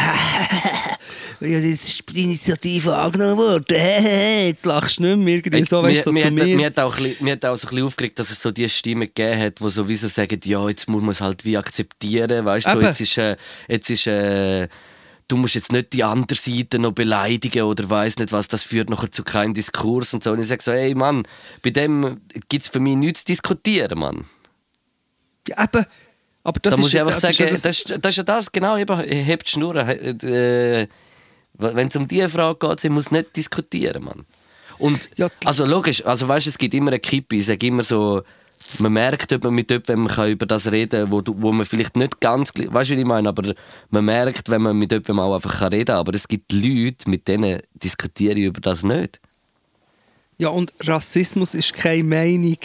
ja, jetzt ist die Initiative angenommen worden, jetzt lachst du nicht mehr. Irgendwie so, weißt du, so mir, zu mir, hat- mir. hat auch, ein bisschen- mir hat auch so ein bisschen aufgeregt, dass es so die Stimmen gegeben hat, die sowieso sagen, ja, jetzt muss man es halt wie akzeptieren, weißt du, so, jetzt ist, äh, jetzt ist äh, du musst jetzt nicht die andere Seite noch beleidigen oder weiß nicht was, das führt nachher zu keinem Diskurs und so. Und ich sage so, ey Mann, bei dem gibt es für mich nichts zu diskutieren, Mann. Ja, eben. Aber das da ist muss ich ja- einfach das ist ja sagen, das- das, ist- das ist ja das, genau, eben, hebt die Schnur. Äh, wenn es um diese Frage geht, sie muss nicht diskutieren, Mann. Und, Ja, also logisch, also weißt, es gibt immer eine Kippe, ich sage immer so, man merkt, ob man mit jemandem kann über das reden kann, wo, wo man vielleicht nicht ganz, weißt du, wie ich meine, aber man merkt, wenn man mit jemandem auch einfach kann reden kann, aber es gibt Leute, mit denen diskutiere ich über das nicht. Ja, und Rassismus ist keine Meinung.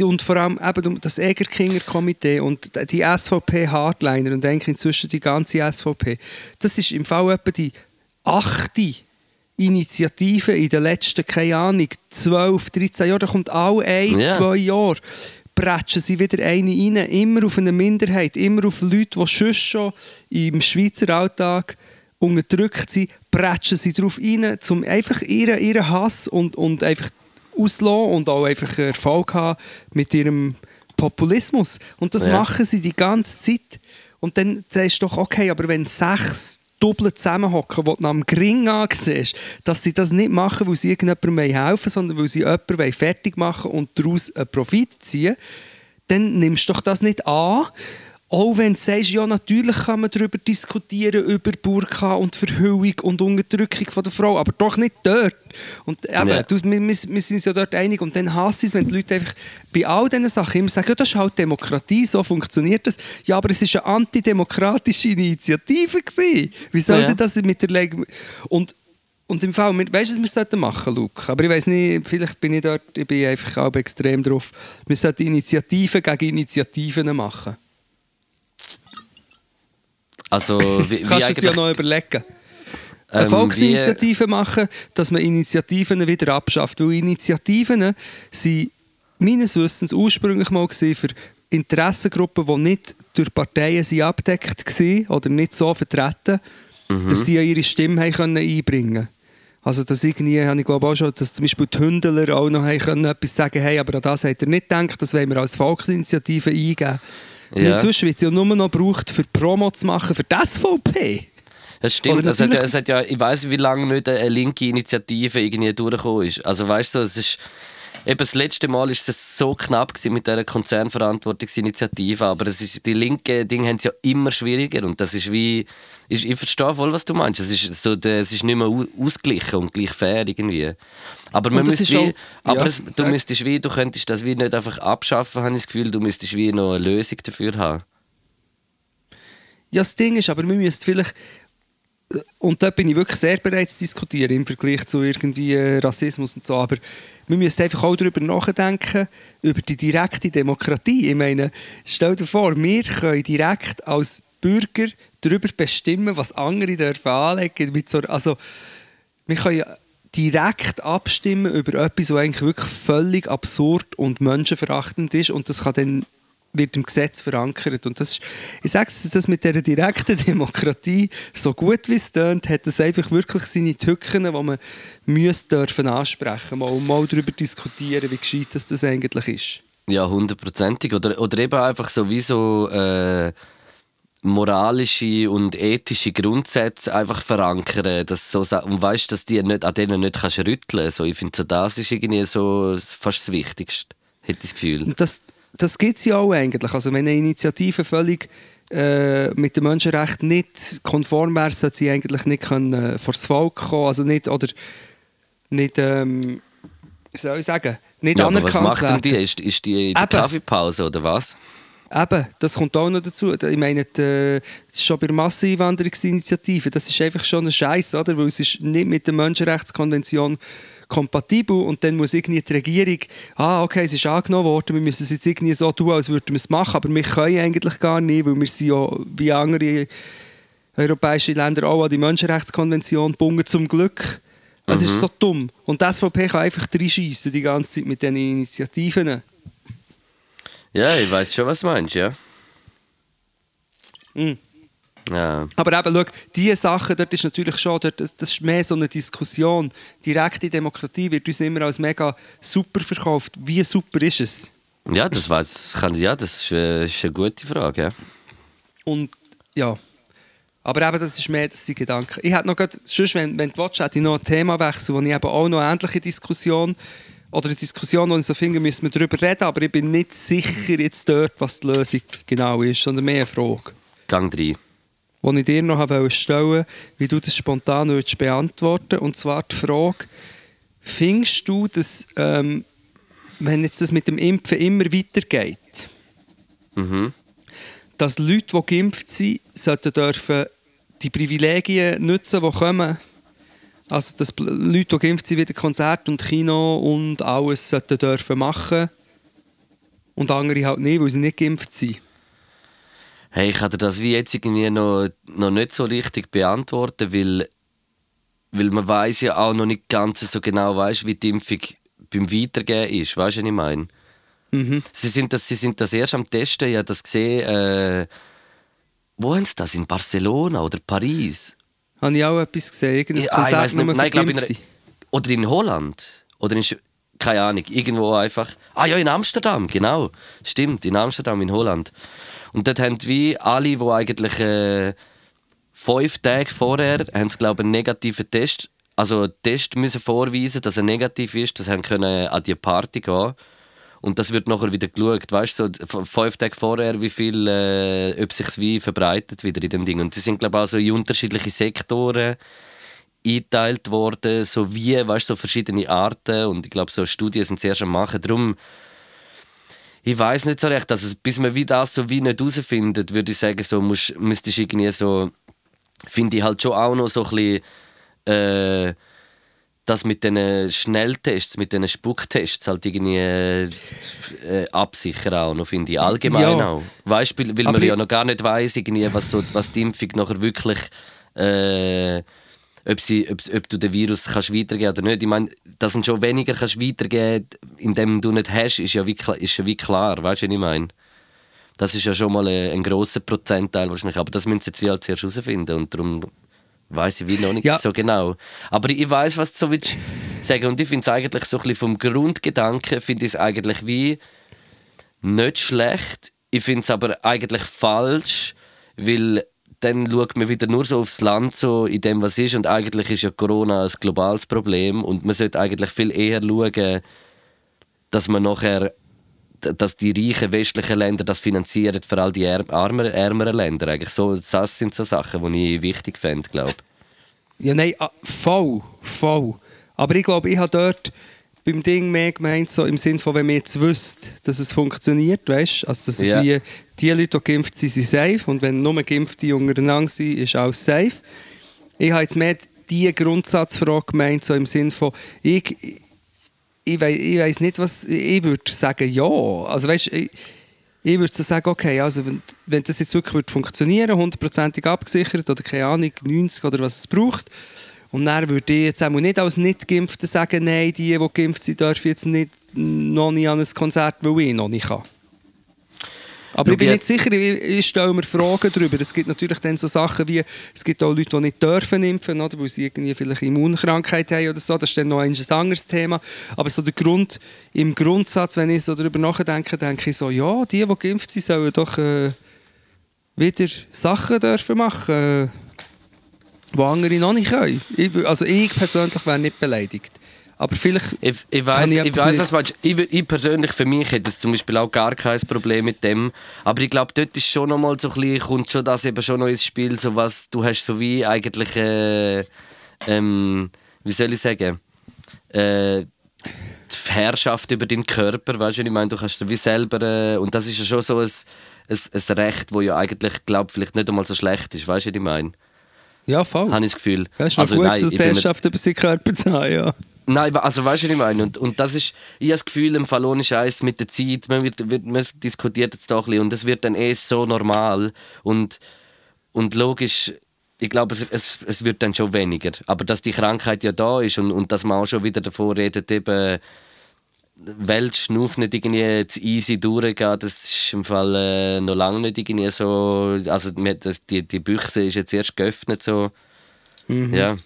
Und vor allem eben das Egerkinger Komitee und die SVP-Hardliner und eigentlich inzwischen die ganze SVP, das ist im Fall etwa die achte Initiative in den letzten, keine Ahnung, 12, 13 Jahren. Da kommt alle ein, Ja. zwei Jahre. Bretschen sie wieder eine rein, immer auf eine Minderheit, immer auf Leute, die sonst schon im Schweizer Alltag unterdrückt sind, bretschen sie darauf rein, um einfach ihren, ihren Hass und, und einfach auszulassen und auch einfach Erfolg haben mit ihrem Populismus. Und das Ja. machen sie die ganze Zeit. Und dann sagst du doch, okay, aber wenn sechs Doppel zusammenhocken, die du am Gring ansiehst, dass sie das nicht machen, weil sie irgendjemandem helfen wollen, sondern weil sie jemanden fertig machen und daraus einen Profit ziehen, dann nimmst du doch das nicht an. Auch wenn du sagst, ja, natürlich kann man darüber diskutieren, über Burka und Verhüllung und Unterdrückung von der Frau, aber doch nicht dort. Und eben, Ja. du, wir, wir sind uns ja dort einig und dann hasse ich es, wenn die Leute einfach bei all diesen Sachen immer sagen, ja, das ist halt Demokratie, so funktioniert das. Ja, aber es war eine antidemokratische Initiative. Gewesen. Wie soll Ja. denn das mit der Leg und und im Fall, weißt du, was wir sollten machen, Luke? Aber ich weiß nicht, vielleicht bin ich dort, ich bin einfach auch extrem drauf. Wir sollten Initiativen gegen Initiativen machen. Also, wie, wie Kannst du es eigentlich, noch überlegen? Eine ähm, Volksinitiative machen, dass man Initiativen wieder abschafft. Weil Initiativen sind meines Wissens ursprünglich mal für Interessengruppen, die nicht durch Parteien sind abdeckt waren oder nicht so vertreten, Mhm. dass die ja ihre Stimme haben können einbringen Also dass irgendwie, habe ich glaube auch schon, dass zum Beispiel die Hündler auch noch haben können etwas sagen, hey, aber an das hat er nicht gedacht, das wollen wir als Volksinitiative eingeben. Und Ja. inzwischen wird es ja nur noch gebraucht, für Promo zu machen für die SVP. Es stimmt, Oder es hat, ja, es hat ja, ich weiß wie lange nicht eine linke Initiative irgendwie durchgekommen ist. Also weißt du, es ist, eben das letzte Mal ist es so knapp mit dieser Konzernverantwortungsinitiative, aber es ist, die linken Dinge haben es ja immer schwieriger und das ist wie, ist, ich verstehe voll, was du meinst. Es ist, so, es ist nicht mehr ausgeglichen und gleich fair irgendwie. Aber, man müsste wie, aber ja, es, du müsstest wie, du könntest das wie nicht einfach abschaffen, habe ich das Gefühl, du müsstest wie noch eine Lösung dafür haben. Ja, das Ding ist, aber wir müssen vielleicht und da bin ich wirklich sehr bereit zu diskutieren im Vergleich zu irgendwie äh, Rassismus und so. Aber wir müssen einfach auch darüber nachdenken, über die direkte Demokratie. Ich meine, stell dir vor, wir können direkt als Bürger darüber bestimmen, was andere dürfen anlegen dürfen. Also, wir können direkt abstimmen über etwas, was eigentlich wirklich völlig absurd und menschenverachtend ist. Und das kann dann wird im Gesetz verankert. Und das ist, ich sage es, das mit dieser direkten Demokratie, so gut wie es tönt, hat es einfach wirklich seine Tücken, die man müsste dürfen ansprechen mal, und mal darüber diskutieren, wie gescheit das, das eigentlich ist. Ja, hundertprozentig. Oder, oder eben einfach sowieso äh, moralische und ethische Grundsätze einfach verankern. Dass so, und weißt, dass die nicht, an denen nicht kannst rütteln kannst. ich finde, so, das ist irgendwie so fast das Wichtigste, hätte ich das Gefühl. Das, das gibt es ja auch eigentlich. Also wenn eine Initiative völlig äh, mit den Menschenrechten nicht konform wäre, sollte sie eigentlich nicht können, äh, vor das Volk kommen, also nicht, oder nicht, ähm, wie soll ich sagen, nicht ja, anerkannt aber was macht denn die? Ist, ist die der Kaffeepause oder was? Eben, das kommt auch noch dazu. Ich meine, die, schon bei der Masseneinwanderungsinitiative, das ist einfach schon ein Scheiß, oder? Weil es ist nicht mit der Menschenrechtskonvention kompatibel und dann muss irgendwie die Regierung, ah, okay, es ist angenommen worden, wir müssen es jetzt irgendwie so tun, als würden wir es machen, aber wir können eigentlich gar nicht, weil wir sind ja wie andere europäische Länder auch an die Menschenrechtskonvention gebunden, zum Glück. Das mhm. ist so dumm. Und die SVP kann einfach reinschießen die ganze Zeit mit diesen Initiativen. Ja, ich weiß schon, was du meinst, ja. Mhm. Ja. Aber eben, schau, diese Sachen, dort ist natürlich schon, dort, das, das ist mehr so eine Diskussion. Direkte Demokratie wird uns immer als mega super verkauft. Wie super ist es? Ja, das, weiß, kann, ja, das ist, äh, ist eine gute Frage. Ja. Und ja, aber eben, das ist mehr das sind Gedanken. Ich hätte noch grad, sonst, wenn, wenn du willst, hätte ich noch ein Thema wechseln, wo ich eben auch noch eine ähnliche Diskussion oder eine Diskussion, wo ich so finde, müssen wir darüber reden, aber ich bin nicht sicher jetzt dort, was die Lösung genau ist, sondern mehr eine Frage. Gang 3 die ich dir noch stellen wollte, wie du das spontan würdest beantworten Und zwar die Frage, findest du, dass, ähm, wenn jetzt das mit dem Impfen immer weitergeht, mhm. dass Leute, die geimpft sind, sollten dürfen die Privilegien nutzen, die kommen? Also, dass Leute, die geimpft sind, wieder Konzert und Kino und alles sollten dürfen machen und andere halt nicht, weil sie nicht geimpft sind? Hey, ich kann dir das wie jetzt irgendwie noch, noch nicht so richtig beantworten, weil, weil man weiß ja auch noch nicht ganz so genau weiß, wie die Impfung beim Weitergehen ist. Weißt du, was ich meine? Mhm. Sie, sind das, sie sind das erst am Testen, ich habe das gesehen. Äh, wo haben sie das? In Barcelona oder Paris? Habe ich auch etwas gesehen? Irgendein ja, Konzert ich nicht, nein, glaube in, Oder in Holland? Oder in keine Ahnung, irgendwo einfach. Ah ja, in Amsterdam, genau. Stimmt, in Amsterdam, in Holland. Und dort haben wie alle, die eigentlich äh, fünf Tage vorher, haben sie, glaube einen negativen Test, also einen Test müssen vorweisen, dass er negativ ist, dass sie können an die Party gehen und das wird nachher wieder geschaut, weißt du, so fünf Tage vorher, wie viel, äh, ob sich wie verbreitet wieder in dem Ding. Und die sind, glaube ich, auch so in unterschiedliche Sektoren eingeteilt worden, so wie, weißt so verschiedene Arten. Und ich glaube, so Studien sind sehr am machen. Darum ich weiß nicht so recht. Also, bis man wie das so wie nicht herausfindet, würde ich sagen, so musst, müsstest du irgendwie so, finde ich halt schon auch noch so ein bisschen, äh, das mit diesen Schnelltests, mit diesen Spucktests halt irgendwie äh, absichern auch noch, finde ich. Allgemein ja. auch. Weißt du, weil man ja noch gar nicht weiß, was, so, was die Impfung nachher wirklich äh, ob, sie, ob, ob du den Virus kannst weitergeben oder nicht. Ich meine, dass du schon weniger kannst weitergeben indem du nicht hast, ist ja wie, ist ja wie klar. Weißt du, was ich meine? Das ist ja schon mal ein, ein grosser Prozentteil wahrscheinlich. Aber das müssen sie jetzt wie halt zuerst herausfinden. Und darum weiß ich wie noch nicht ja. so genau. Aber ich weiß, was du so willst sagen. Und ich finde es eigentlich so ein bisschen vom Grundgedanken, finde ich es eigentlich wie nicht schlecht. Ich finde es aber eigentlich falsch, weil dann schaut man wieder nur so aufs Land, so in dem, was ist. Und eigentlich ist ja Corona ein globales Problem. Und man sollte eigentlich viel eher schauen, dass man nachher dass die reichen westlichen Länder das finanzieren für all die ärmeren, ärmeren Länder. Eigentlich so, das sind so Sachen, die ich wichtig fände, glaube Ja, nein, ah, voll, voll. Aber ich glaube, ich habe dort beim Ding mehr gemeint, so im Sinne von, wenn man jetzt wüsste, dass es funktioniert, weißt Also, dass es wie die Leute, die geimpft sind, sind safe und wenn nur Geimpfte untereinander sind, ist alles safe. Ich habe jetzt mehr diese Grundsatzfrage gemeint, so im Sinne von, ich, ich, wei- ich weiß nicht, was, ich würde sagen, ja. Also weißt, ich, ich würde so sagen, okay, also wenn, wenn das jetzt wirklich würde funktionieren, hundertprozentig abgesichert oder keine Ahnung, 90 oder was es braucht, und dann würde ich jetzt auch nicht als Nicht-Geimpfter sagen, nein, die, die geimpft sind, dürfen jetzt nicht, noch nicht an ein Konzert, weil ich noch nicht kann. Aber ich bin ich- nicht sicher, ich, ich stelle mir Fragen darüber. Es gibt natürlich dann so Sachen wie, es gibt auch Leute, die nicht dürfen impfen, oder, weil sie irgendwie vielleicht Immunkrankheit haben oder so. Das ist dann noch ein anderes Thema. Aber so der Grund, im Grundsatz, wenn ich so darüber nachdenke, denke ich so, ja, die, die geimpft sind, sollen doch äh, wieder Sachen dürfen machen, die andere noch nicht können. Ich, also ich persönlich wäre nicht beleidigt. Aber vielleicht... Ich, ich weiß, ich ich, weiß was meinst. Ich, ich persönlich für mich hätte zum Beispiel auch gar kein Problem mit dem. Aber ich glaube, dort ist schon noch mal so ein bisschen, kommt schon das eben schon noch ins Spiel, so was du hast so wie eigentlich, äh, ähm, wie soll ich sagen, äh, die Herrschaft über deinen Körper, weißt du, ich meine, du kannst dir wie selber, äh, und das ist ja schon so ein, ein, ein Recht, wo ja eigentlich, glaube vielleicht nicht einmal so schlecht ist, weißt du, was ich meine, Ja, voll. habe ich das Gefühl. Ja, ist Also gut, nein, dass die Herrschaft über seinen Körper zu haben, ja. Nein, also weißt du, was ich meine? Und, und das ist, ich habe das Gefühl, im Fall ohne Scheiß mit der Zeit, man, wird, wird, man diskutiert jetzt da ein bisschen und es wird dann eh so normal. Und, und logisch, ich glaube, es, es, es wird dann schon weniger. Aber dass die Krankheit ja da ist und, und dass man auch schon wieder davor redet, eben, Weltschnuff nicht irgendwie zu easy durchgehen, das ist im Fall äh, noch lange nicht irgendwie so. Also, das, die, die Büchse ist jetzt erst geöffnet, so. Ja.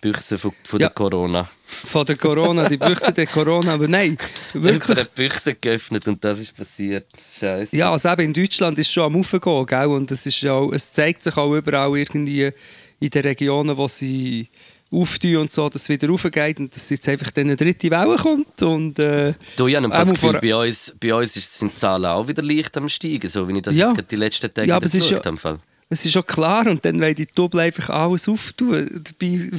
Büchse von, von Ja. der Corona. Von der Corona, die Büchse der Corona, aber nein, Wirklich? wirklich. die Büchse geöffnet und das ist passiert. Scheiße. Ja, also eben in Deutschland ist es schon am Aufgehen, gell? Und es, ist ja es zeigt sich auch überall irgendwie in den Regionen, wo sie auftun und so, dass es wieder raufgeht und dass jetzt einfach dann eine dritte Welle kommt. Und, äh, Du, ich habe das Gefühl, bei uns, bei uns ist- sind die Zahlen auch wieder leicht am steigen, so wie ich das Ja. jetzt gerade die letzten Tage Ja, aber es ist ja- Fall. es ist schon klar und dann wollen die Double einfach alles auftun. Dabei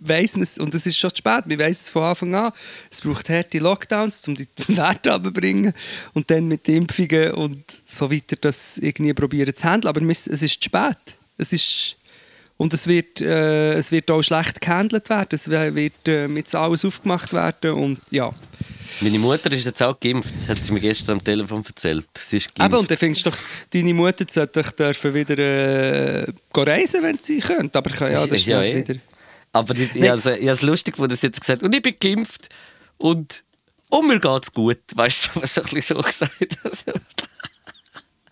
weiss man es, und es ist schon zu spät, wir wissen es von Anfang an, es braucht harte Lockdowns, um die Werte runterzubringen und dann mit Impfungen und so weiter das irgendwie probieren zu handeln, aber es ist zu spät. Es ist und es wird, äh, es wird auch schlecht gehandelt werden, es wird äh, mit alles aufgemacht werden und ja. Meine Mutter ist jetzt auch geimpft, hat sie mir gestern am Telefon erzählt. Sie ist geimpft. Eben, und dann findest du doch, deine Mutter sollte doch dürfen wieder äh, reisen, wenn sie könnte, aber ja, das ist Ja, eh. wieder... Aber ich, ich, also, ich habe es lustig, wo das jetzt gesagt und ich bin geimpft und, und mir geht es gut. Weißt du, was so ein bisschen so gesagt also,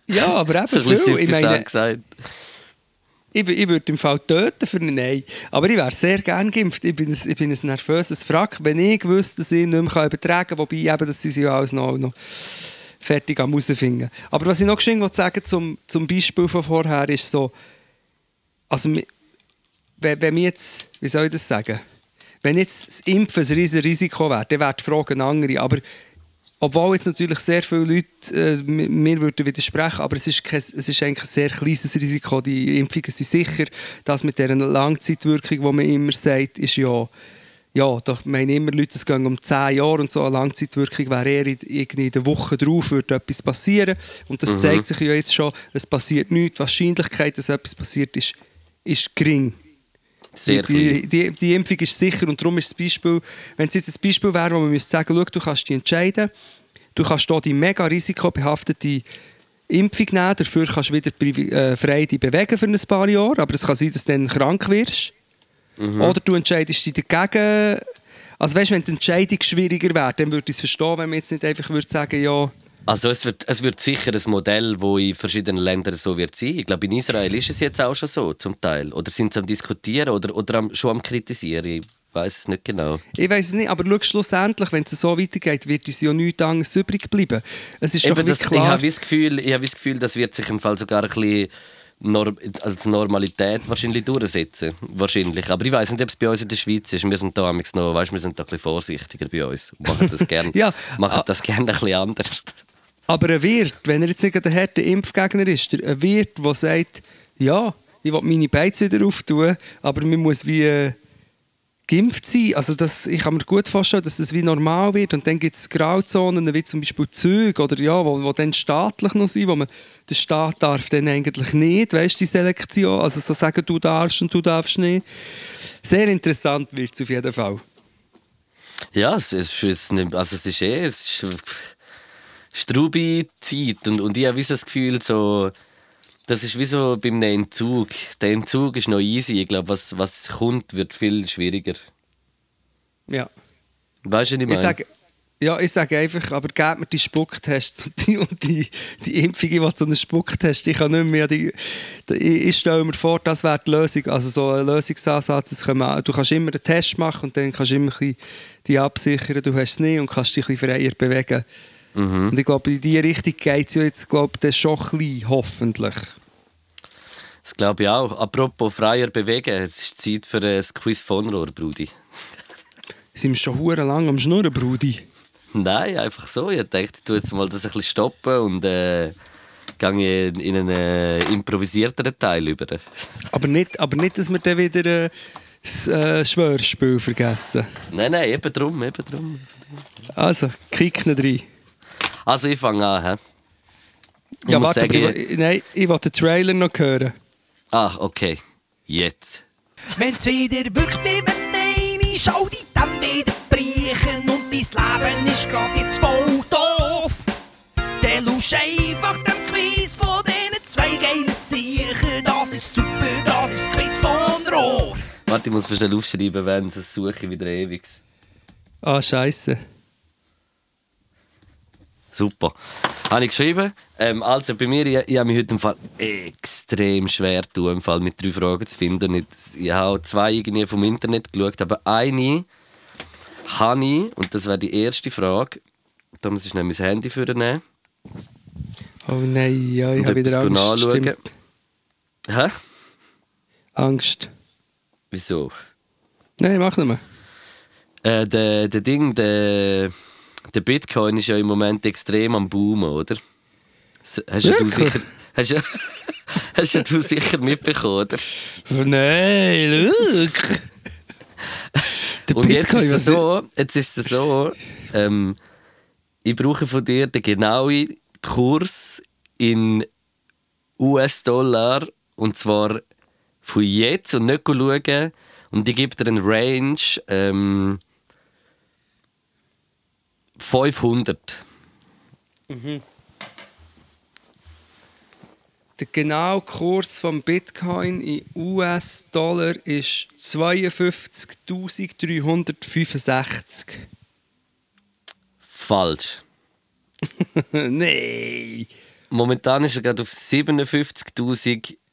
Ja, aber eben so viel. Ich meine, gesagt. Ich, ich würde im Fall töten für ein Nein. Aber ich wäre sehr gerne geimpft. Ich bin, ein, ich bin ein nervöses Wrack. Wenn ich wüsste, dass ich nicht mehr übertragen kann, wobei eben, das sind sie ja alles noch, noch fertig am rausfinden. Aber was ich noch wollte sagen zum, zum Beispiel von vorher ist so, also wenn, wenn wir jetzt, wie soll ich das sagen, wenn jetzt das Impfen ein riesiges Risiko wäre, dann wäre die Frage eine andere. Aber obwohl jetzt natürlich sehr viele Leute äh, mi- mir würden widersprechen, aber es ist, kein, es ist eigentlich ein sehr kleines Risiko. Die Impfungen sind sicher. Das mit dieser Langzeitwirkung, die man immer sagt, ist ja, ja, da meinen immer Leute, es geht um 10 Jahre und so. Eine Langzeitwirkung wäre eher in, irgendwie in der Woche drauf, würde etwas passieren. Und das zeigt sich ja jetzt schon, es passiert nichts. Die Wahrscheinlichkeit, dass etwas passiert, ist, ist gering. Sehr die, die, die Impfung ist sicher und darum ist das Beispiel, wenn es jetzt ein Beispiel wäre, wo man müsste sagen, schau, du kannst dich entscheiden, du kannst hier die mega risikobehaftete Impfung nehmen, dafür kannst du wieder äh, frei dich bewegen für ein paar Jahre, aber es kann sein, dass du dann krank wirst. Mhm. Oder du entscheidest dich dagegen. Also weißt, wenn die Entscheidung schwieriger wäre, dann würde ich es verstehen, wenn man jetzt nicht einfach würde sagen, ja, Also es wird, es wird sicher ein Modell, das in verschiedenen Ländern so wird sein. Ich glaube, in Israel ist es jetzt auch schon so, zum Teil. Oder sind sie am Diskutieren oder, oder am, schon am Kritisieren? Ich weiß es nicht genau. ich weiß es nicht, aber schau, schlussendlich, wenn es so weitergeht, wird uns ja nichts anderes übrig bleiben. Es ist doch Eben wie das, ich klar... habe das Gefühl, ich habe das Gefühl, das wird sich im Fall sogar ein bisschen Nor als Normalität wahrscheinlich durchsetzen. Wahrscheinlich. Aber ich weiß nicht, ob es bei uns in der Schweiz ist. Wir sind da noch, weißt, wir sind da ein bisschen vorsichtiger bei uns. Machen das gerne Ja. machen das gern ein bisschen anders. Aber ein Wirt, wenn er jetzt nicht der harte Impfgegner ist, ein Wirt, der sagt, ja, ich will meine Beiz wieder auftun, aber man muss wie äh, geimpft sein. Also das, ich kann mir gut vorstellen, dass das wie normal wird. Und dann gibt es Grauzonen, wie zum Beispiel Züge, oder ja, wo, wo dann staatlich noch sind, wo man, der Staat darf dann eigentlich nicht, weißt du, die Selektion, also so sagen, du darfst und du darfst nicht. Sehr interessant wird es auf jeden Fall. Ja, es ist, also es ist eh, es ist strube Zeit und, und ich habe wie so das Gefühl, so, das ist wie so beim Entzug. Der Entzug ist noch easy, ich glaube, was, was kommt, wird viel schwieriger. Ja. Weißt du, was ich meine? Ich sage, ja, ich sage einfach, aber gebt mir die Spucktests und die, und die, die Impfung, die so einen Spucktest, ich kann nicht mehr, die, die, ich, ich stelle mir vor, das wäre die Lösung, also so ein Lösungsansatz, das kann man, du kannst immer einen Test machen und dann kannst du immer ein bisschen die absichern, du hast es nicht und kannst dich ein bisschen freier bewegen. Mhm. Und ich glaube, in diese Richtung geht es ja jetzt, glaube ich, schon ein bisschen, hoffentlich. Das glaube ich auch. Apropos freier bewegen, es ist Zeit für ein Quiz von Rohr, Brudi. Sind wir schon hure lang am Schnurren, Brudi? Nein, einfach so. Ich dachte, ich tue jetzt mal das ein bisschen stoppen und äh, gehe in einen äh, improvisierteren Teil über. Aber nicht, aber nicht, dass wir dann wieder äh, das äh, Schwörspiel vergessen. Nein, nein, eben drum, eben drum. Also, kick nicht rein. Also ich fange an. He? Ich ja, muss warte, sagen, aber ich, nein, ich will den Trailer noch hören. Ah, okay. Jetzt. Wenn's wieder wirkt mit Nein, schau dich dann wieder brechen und dein Leben ist grad jetzt voll doof. Der lusch einfach dem Quiz von diesen zwei geilen Siechen. Das ist super, das ist das Quiz von Rohr. Warte, ich muss schnell aufschreiben, wenn es suche wieder ewig. Ah, Scheiße. Super. Habe ich geschrieben. Ähm, also bei mir, ich, ich habe mich heute im Fall extrem schwer getan, im Fall mit drei Fragen zu finden. Ich, ich habe zwei irgendwie vom Internet geschaut, aber eine habe ich, und das wäre die erste Frage, da muss ich schnell mein Handy für nehmen Oh nein, ja, ich habe wieder Angst. nachschauen. Stimmt. Hä? Angst. Wieso? Nein, mach nicht mehr. Äh, der, der Ding, der, der Bitcoin ist ja im Moment extrem am Boomen, oder? Hast ja du sicher, hast ja, hast ja du sicher mitbekommen, oder? Nein, look. Der Und jetzt ist es so, jetzt ist es so ähm, ich brauche von dir den genauen Kurs in US-Dollar und zwar von jetzt und nicht schauen und ich gebe dir einen Range ähm, 500. Der genaue Kurs vom Bitcoin in US-Dollar ist 52.365. Falsch. nein. Momentan ist er gerade auf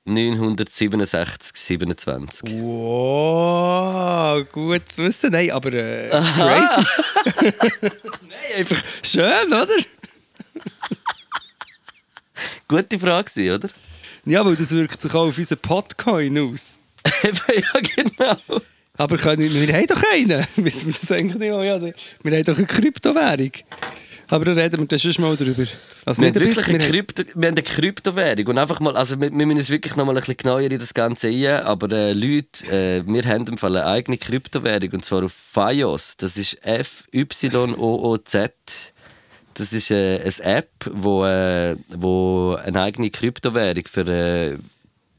57.967,27. Wow, gut zu wissen. Nein, aber äh, crazy. nein, einfach schön, oder? Gute Frage, oder? Ja, weil das wirkt sich auch auf unseren Podcoin aus. Ja, genau. Aber können, wir haben doch einen. Wissen wir das eigentlich nicht mal? Ja, wir haben doch eine Kryptowährung. Aber da reden wir dann schon mal drüber. Also Wir haben, wirklich eine Krypto, wir haben eine Kryptowährung. Und einfach mal, also wir, wir müssen uns wirklich noch mal ein bisschen genauer in das Ganze ein. Aber äh, Leute, äh, wir haben im Fall eine eigene Kryptowährung. Und zwar auf FIOS. Das ist F-Y-O-O-Z. Das ist äh, eine App, wo, äh, wo eine eigene Kryptowährung für äh,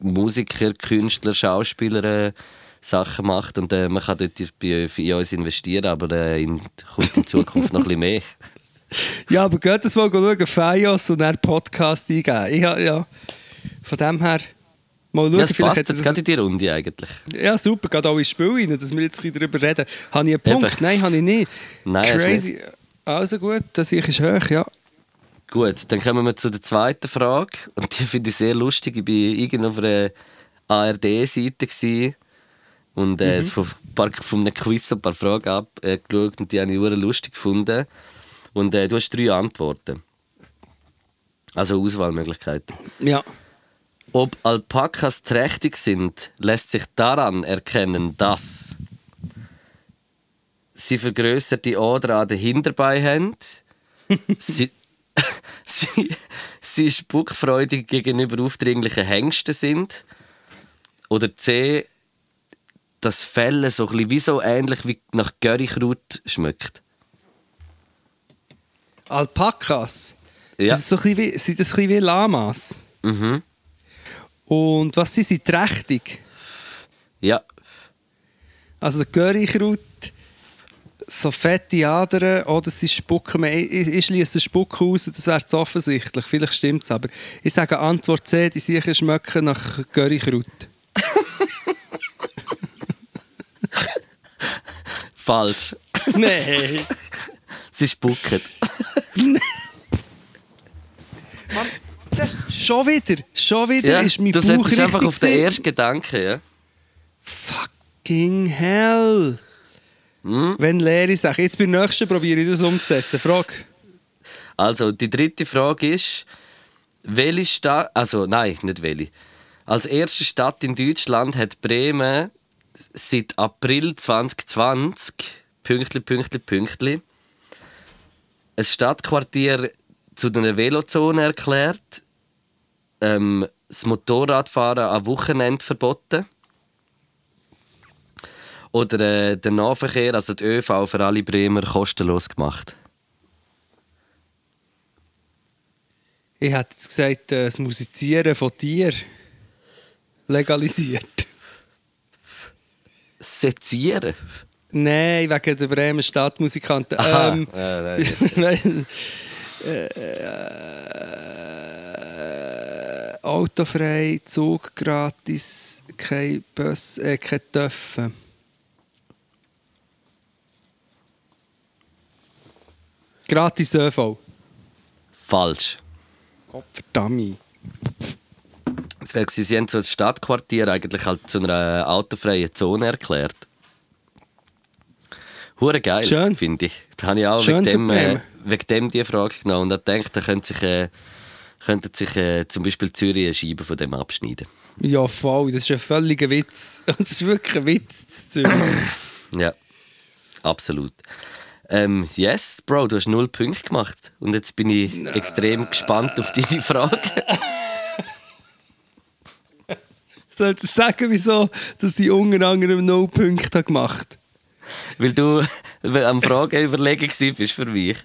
Musiker, Künstler, Schauspieler äh, Sachen macht. Und äh, man kann dort bei FIOS investieren, aber äh, in, kommt in Zukunft noch ein bisschen mehr. Ja, aber geht das mal schauen, Fios und dann Podcast eingeben. Ich, ja, von dem her, mal schauen, Ja, das passt jetzt gerade in die Runde eigentlich. Ja, super, geht auch ins Spiel rein, dass wir jetzt ein darüber reden. Habe ich einen Punkt? Eben. Nein, habe ich nicht. Nein, Crazy. Also gut, das ich ist hoch, ja. Gut, dann kommen wir zu der zweiten Frage. Und die finde ich sehr lustig. Ich war irgendwo auf einer ARD-Seite und äh, Mhm. von, von einem Quiz ein paar Fragen abgeschaut geschaut und die habe ich lustig gefunden. Und äh, du hast drei Antworten. Also Auswahlmöglichkeiten. Ja. Ob Alpakas trächtig sind, lässt sich daran erkennen, dass sie vergrößerte Oder an den Hinterbeinen haben, sie, sie, sie spuckfreudig gegenüber aufdringlichen Hengsten sind oder C, das Fell so ein bisschen wie so ähnlich wie nach Currykraut schmeckt. Alpakas. Ja. Sind, so ein wie, sind das ein bisschen wie Lamas? Mhm. Und was sind sie? Trächtig? Ja, Also Currykraut, so fette Adern oder sie spucken. ich, ich schließe Spucken aus und das wäre zu offensichtlich. Vielleicht stimmt es aber. Ich sage Antwort C, die sicher schmecken nach Currykraut. falsch. Nein! Sie spucken. schon wieder, schon wieder Ja, ist mein du Bauch solltest einfach auf den ersten Gedanken, ja. Fucking hell! Hm? Wenn Lehre sagt, jetzt beim nächsten probiere ich das umzusetzen. Frage. Also, die dritte Frage ist, welche Stadt, also nein, nicht welche. Als erste Stadt in Deutschland hat Bremen seit April 2020, Pünktli, Pünktli, Pünktli, ein Stadtquartier zu einer Velozone erklärt, ähm, das Motorradfahren am Wochenende verboten oder äh, den Nahverkehr, also die ÖV für alle Bremer kostenlos gemacht. Ich hätte jetzt gesagt, äh, das Musizieren von Tieren legalisiert. Sezieren? Nein, wegen der Bremer Stadtmusikanten. Aha. Ähm, Ja, nein. du, äh, autofrei, Zug gratis, kein Bus, äh, kein Töpfen. Gratis ÖV. Falsch. Gottverdammt. Es wäre sie haben so das Stadtquartier eigentlich halt zu einer autofreien Zone erklärt. Hure geil, finde ich. Da habe ich auch Schön wegen dem, äh, wegen dem die Frage genommen und da denkt, da könnte sich, äh, könnte sich äh, zum Beispiel Zürich eine Scheibe von dem abschneiden. Ja, voll. Das ist ein völliger Witz. Das ist wirklich ein Witz. Zeug. Ja, absolut. Ähm, yes, Bro, du hast null Punkte gemacht. Und jetzt bin ich extrem gespannt auf deine Frage. Soll ich sagen, wieso dass ich unter anderem null Punkte habe gemacht Weil du am Fragen überlegen bist für mich.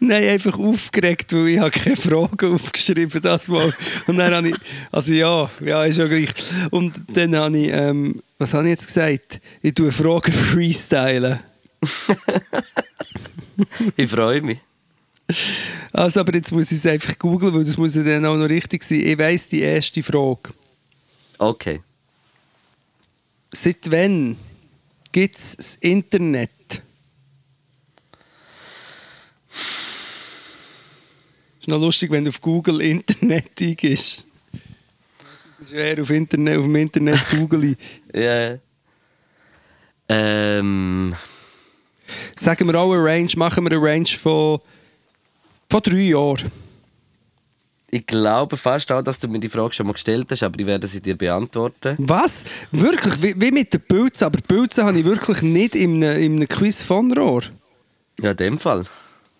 Nein, einfach aufgeregt, weil ich habe keine Fragen aufgeschrieben das Mal. Und dann habe ich, also ja, ja, ist ja gleich. Und dann habe ich, ähm, was habe ich jetzt gesagt? Ich tue Fragen freestylen. Ich freue mich. Also, aber jetzt muss ich es einfach googeln, weil das muss ja dann auch noch richtig sein. Ich weiss die erste Frage. Okay. Seit wann gibt es das Internet? Ist noch lustig, wenn du auf Google Internet eingibst. Das ist eher auf, Internet, auf dem Internet googeln. Ja. Ähm, Sagen wir auch eine Range, machen wir eine Range von, von drei Jahren. Ich glaube fast auch, dass du mir die Frage schon mal gestellt hast, aber ich werde sie dir beantworten. Was? Wirklich? Wie, wie mit den Pilzen? Aber Pilze habe ich wirklich nicht in einem, in einem Quiz von Rohr. Ja, in dem Fall.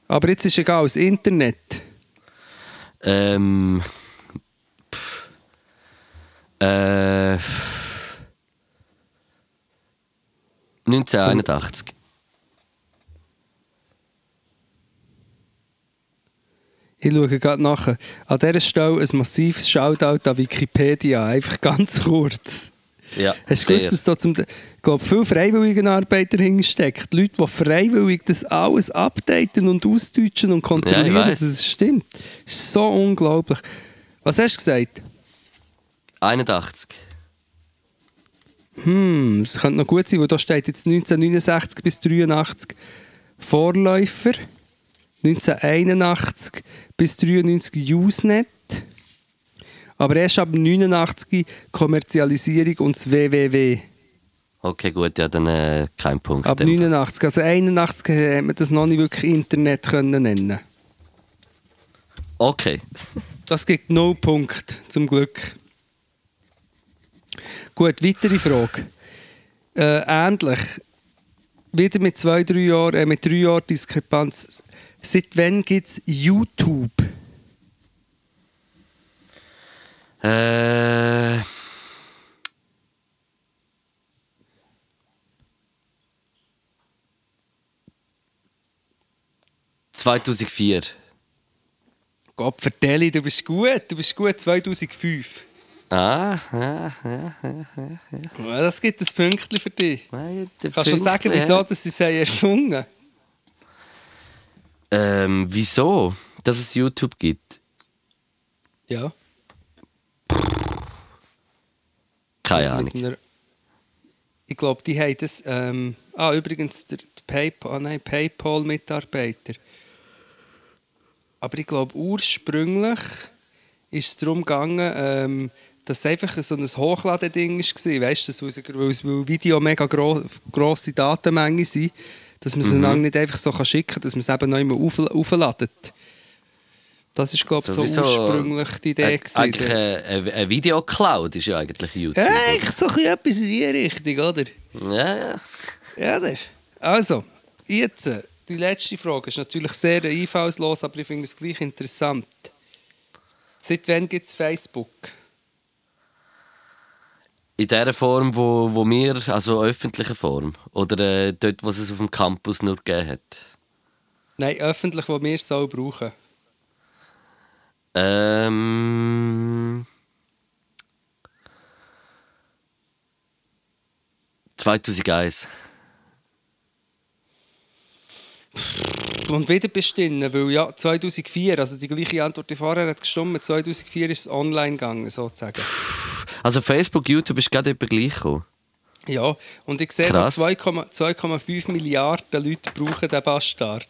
Aber jetzt ist egal, das Internet. Ähm, pff, äh, 1981. Ich schaue gerade nachher. An dieser Stelle ein massives Shoutout an Wikipedia. Einfach ganz kurz. Ja, Hast du gewusst, dass da zum, ich glaube, viele Freiwilligenarbeiter hinsteckt? Leute, die freiwillig das alles updaten und ausdeutschen und kontrollieren, Ja, dass es stimmt. Das ist so unglaublich. Was hast du gesagt? 81. Hm, das könnte noch gut sein, weil da steht jetzt 1969 bis 83 Vorläufer, 1981 bis 93 Usenet, aber erst ab 89 Kommerzialisierung und das WWW. Okay, gut, ja, dann äh, kein Punkt. Ab in dem Fall. 89, also 81 hat man das noch nicht wirklich Internet können nennen. Okay. Das gibt no Punkt, zum Glück. Gut, weitere Frage. Äh, ähnlich. Wieder mit zwei, drei Jahren, äh, mit drei Jahren Diskrepanz. Seit wann gibt es YouTube? Äh. ...2004. Gott, vertelle, du bist gut. Du bist gut 2005. Ah, ja, ja. Ja, das gibt ein Pünktchen für dich. Der Kannst du sagen, wieso dass sie es haben erfunden Ähm, wieso? Dass es YouTube gibt? Ja. Keine Ahnung. einer- Ich glaube, die haben das. Ähm, ah, übrigens, der, PayPal, ah, nein, PayPal-Mitarbeiter. Aber ich glaube, ursprünglich ist es darum gegangen, ähm, dass es einfach so ein Hochladeding war. Weißt du, weil Video mega gro grosse Datenmengen sind, dass man es Mhm. nicht einfach so kann schicken kann, dass man es eben noch immer auf, aufladet. Das ist, glaube ich, so Sowieso, ursprünglich die Idee. Äh, eigentlich äh, eine, eine Videocloud ist ja eigentlich YouTube. Ja, eigentlich so ein etwas in die Richtung, oder? Ja, ja. Ja. Also, jetzt, äh, die letzte Frage ist natürlich sehr einfallslos, aber ich finde es gleich interessant. Seit wann gibt es Facebook? In der Form, wo, wo wir, also öffentliche Form. Oder äh, dort, wo es auf dem Campus nur gegeben hat. Nein, öffentlich, wo wir es auch brauchen. Ähm. 2001. Und wieder bist du drin, weil ja, 2004, also die gleiche Antwort, die vorher hat gestimmt, 2004 ist es online gegangen, sozusagen. Also Facebook, YouTube ist gerade etwa gleich gekommen. Ja, und ich sehe, da Krass. 2,5 2,5 Milliarden Leute brauchen den Bastard.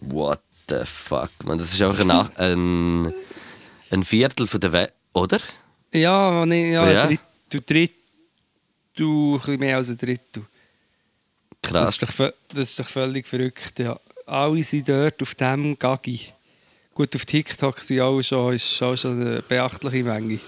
What the fuck, man. Das ist einfach ein, ein, ein Viertel von der Welt, oder? Ja, nee, ja, Ja. Dritt, du Drittel, ein bisschen mehr als ein Drittel. Das Krass. ist, doch, das ist doch völlig verrückt. Ja. Alle sind dort auf dem Gagi. Gut, auf TikTok sind alle schon, ist auch schon eine beachtliche Menge.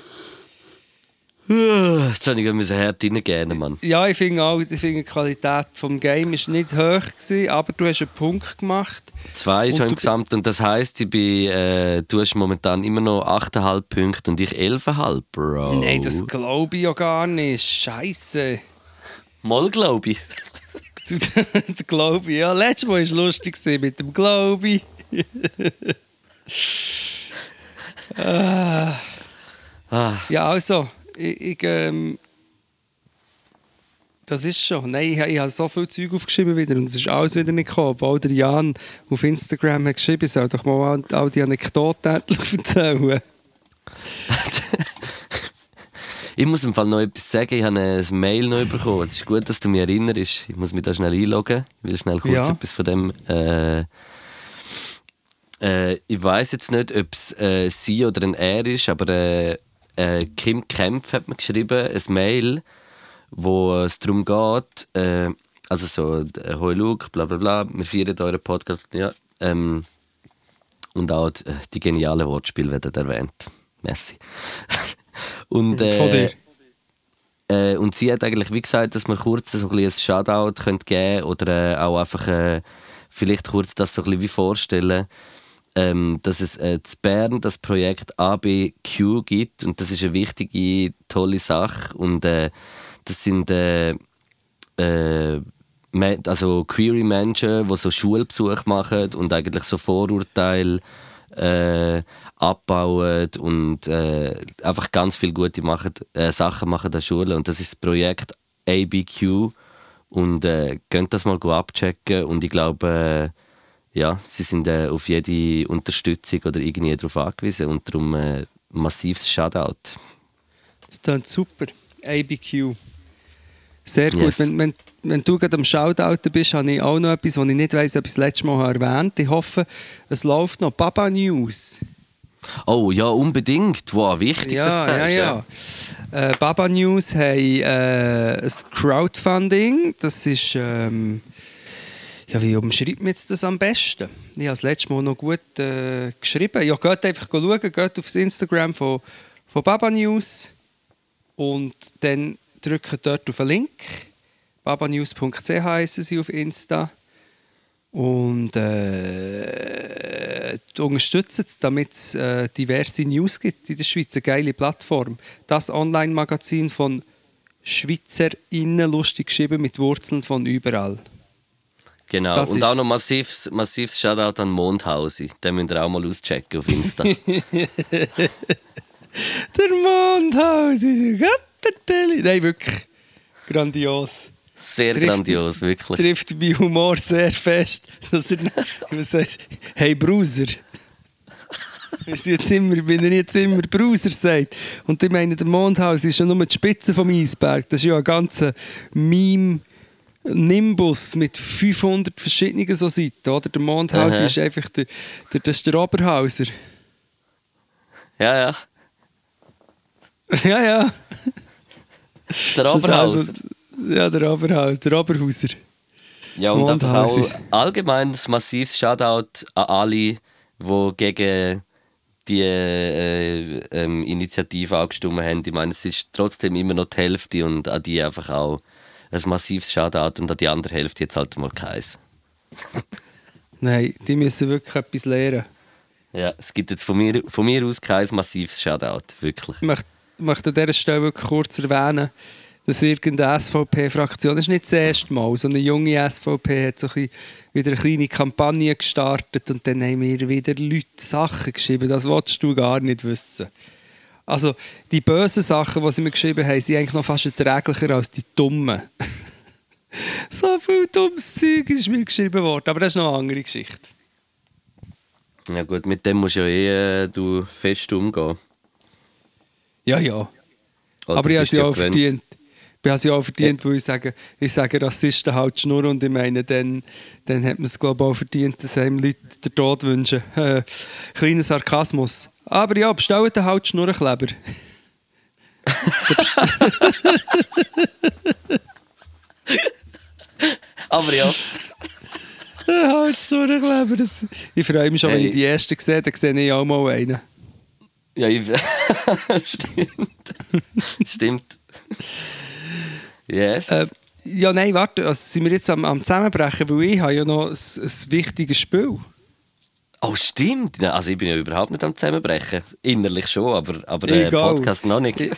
Jetzt habe ich müssen hart reingehen, Mann. Ja, ich finde auch, ich finde die Qualität des Games war nicht hoch, gewesen, aber du hast einen Punkt gemacht. Zwei schon im Gesamt und das heisst, ich bin, äh, du hast momentan immer noch 8,5 Punkte und ich 11,5, Bro. Nein, das glaube ich ja gar nicht. Scheiße. Mal glaube ich. Der Glaube, ja. Letztes Mal war es lustig mit dem Glaube. ah. Ah, Ja, also, ich, ich ähm, das ist schon. Nein, ich, ich habe so viel Zeug aufgeschrieben wieder und es ist alles wieder nicht gekommen. Obwohl der Jan auf Instagram hat geschrieben, ich soll doch mal all, die Anekdoten endlich erzählen. ich muss im Fall noch etwas sagen. Ich habe ein Mail noch bekommen. Es ist gut, dass du mich erinnerst. Ich muss mich da schnell einloggen. Ich will schnell kurz Ja. etwas von dem. Äh, äh, ich weiß jetzt nicht, ob es äh, sie oder ein er ist, aber äh, äh, Kim Kempf hat mir geschrieben, ein Mail, wo es darum geht, äh, also so, äh, «Hoi Luke, bla bla bla, wir feiern euren Podcast». Ja, ähm, und auch die, die genialen Wortspiele werden erwähnt. Merci. und, Von äh, dir. äh, und sie hat eigentlich wie gesagt, dass man kurz so ein, ein Shoutout könnte geben oder äh, auch einfach äh, vielleicht kurz das so ein bisschen wie vorstellen, ähm, dass es äh, zu Bern das Projekt ABQ gibt und das ist eine wichtige, tolle Sache und äh, das sind äh, äh, also Query-Menschen, die so Schulbesuch machen und eigentlich so Vorurteile äh, abbauen und äh, einfach ganz viele gute machen, äh, Sachen machen an der Schule. Und das ist das Projekt ABQ. Und äh, könnt das mal abchecken. Und ich glaube, äh, ja, sie sind äh, auf jede Unterstützung oder irgendwie darauf angewiesen. Und darum äh, massives Shoutout. Das klingt super. ABQ. Sehr gut. Yes. Wenn, wenn, wenn du gerade am Shoutouten bist, habe ich auch noch etwas, was ich nicht weiss, ob ich das letzte Mal erwähnt habe. Ich hoffe, es läuft noch. Baba News. Oh ja, unbedingt. Wow, wichtig, Ja, dass du ja, sagst. ja. Äh, Baba News haben äh, ein Crowdfunding. Das ist. Ähm, ja, wie umschreibt man das am besten? Ich habe das letzte Mal noch gut äh, geschrieben. Ja, geht einfach schauen, geht aufs Instagram von, von Baba News. Und dann drückt dort auf den Link. babanews.ch heißen sie auf Insta. Und äh, unterstützen es, damit es äh, diverse News gibt in der Schweiz. Eine geile Plattform. Das Online-Magazin von SchweizerInnen, lustig geschrieben, mit Wurzeln von überall. Genau. Das Und auch noch massives, massives Shoutout an Mondhausi. Den müsst ihr auch mal auschecken auf Insta. Der Mondhaus ist Götterteli. Nein, wirklich grandios. Sehr Trifft- grandios, wirklich. Trifft bei Humor sehr fest. Dass er sagt, hey Bruder. Weil sie jetzt immer, wenn er jetzt immer Bruder sagt. Und ich meine, der Mondhaus ist ja nur die Spitze vom Eisberg. Das ist ja ein ganzer Meme. Nimbus mit 500 verschiedenen so Seiten, oder? Der Mondhaus Aha. ist einfach der, der, das ist der Oberhauser. Ja, ja. ja, ja. Der Das ist Oberhaus. also- ja, der Oberhaus, der Oberhauser. Ja, und einfach auch allgemein ein massives Shoutout an alle, die gegen die äh, ähm, Initiative angestimmt haben. Ich meine, es ist trotzdem immer noch die Hälfte und an die einfach auch ein massives Shoutout und an die andere Hälfte jetzt halt mal keins. Nein, die müssen wirklich etwas lernen. Ja, es gibt jetzt von mir, von mir aus kein massives Shoutout, wirklich. Ich möchte, möchte an dieser Stelle wirklich kurz erwähnen, dass irgendeine SVP-Fraktion, das ist nicht das erste Mal, so eine junge SVP hat so ein bisschen wieder eine kleine Kampagne gestartet und dann haben mir wieder Leute Sachen geschrieben, das willst du gar nicht wissen. Also, die bösen Sachen, die sie mir geschrieben haben, sind eigentlich noch fast erträglicher als die dummen. so viel dummes Zeug ist mir geschrieben worden, aber das ist noch eine andere Geschichte. Ja gut, mit dem musst ja eh äh, du fest umgehen. Ja, ja. Oder aber ich habe sie ja auch verdient. Ich habe sie auch verdient, weil ich sage, ich sage Rassisten halt Schnur und ich meine, dann, dann hat man es glaube ich auch verdient, dass einem Leute den Tod wünschen. Äh, kleiner Sarkasmus. Aber ja, bestellt den halt Schnurrenkleber. Aber ja, halt Schnurrenkleber. Das, ich freue mich schon, wenn ich die ersten sehe, dann sehe ich auch mal einen. ja ich, stimmt. stimmt. Yes. Äh, ja, nein, warte, also sind wir jetzt am, am Zusammenbrechen, weil ich habe ja noch ein, ein wichtiges Spiel. Oh, stimmt. Also ich bin ja überhaupt nicht am Zusammenbrechen. Innerlich schon, aber, aber äh. Podcast noch nicht. Ich-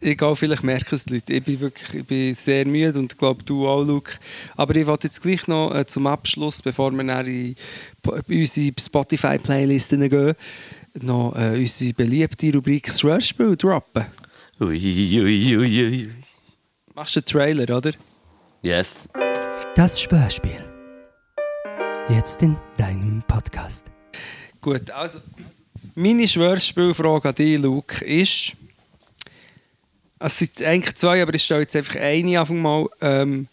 Egal, vielleicht merken es die Leute. Ich bin wirklich ich bin sehr müde und glaube, du auch, Luke. Aber ich wollte jetzt gleich noch äh, zum Abschluss, bevor wir dann in unsere Spotify-Playlisten gehen, noch äh, unsere beliebte Rubrik «Das Schwörspiel» droppen. Ui, ui, ui, ui, ui. Machst du einen Trailer, oder? Yes. Das Schwörspiel. Jetzt in deinem Podcast. Gut, also meine Schwörspielfrage an dich, Luke, ist. Es sind eigentlich zwei, aber ich stelle jetzt einfach eine einfach mal. Ähm,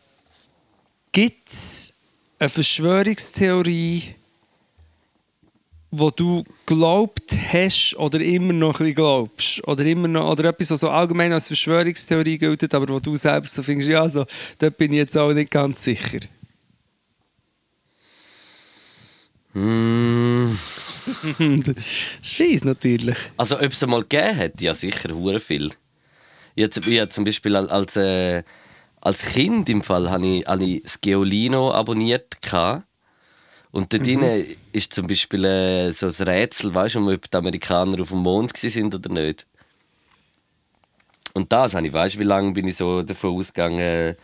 Gibt es eine Verschwörungstheorie, wo du glaubt hast oder immer noch ein bisschen glaubst? Oder, immer noch, oder etwas, was so allgemein als Verschwörungstheorie gilt, aber wo du selbst so findest, ja, also, da bin ich jetzt auch nicht ganz sicher. Mm. das ist fies, natürlich. Also, ob es einmal gegeben hat, ja sicher, hure viel. Ich hab zum Beispiel al- als, äh, als Kind im Fall habe ich, habe ich das Geolino abonniert. gehabt. Und dort mhm. ist zum Beispiel äh, so ein Rätsel, weißt du, ob die Amerikaner auf dem Mond sind oder nicht. Und das habe ich, weißt du, wie lange bin ich so davon ausgegangen,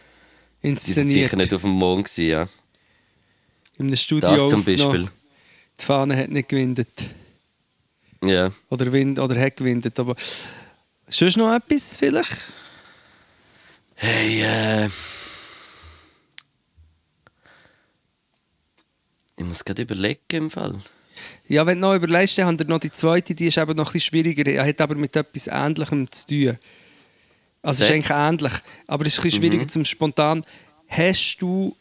die sind Inszeniert. sicher nicht auf dem Mond gewesen, ja. In einem Studio Das zum. Beispiel. Die Fahne hat nicht gewindet. Ja. Oder, wind, oder hat gewindet. Aber sonst noch etwas vielleicht? Hey, äh. Ich muss gerade überlegen im Fall. Ja, wenn du noch überlegst, dann haben wir noch die zweite, die ist eben noch ein bisschen schwieriger. Er hat aber mit etwas Ähnlichem zu tun. Also es ist eigentlich ähnlich, aber es ist ein bisschen schwieriger zum spontan. Hast du,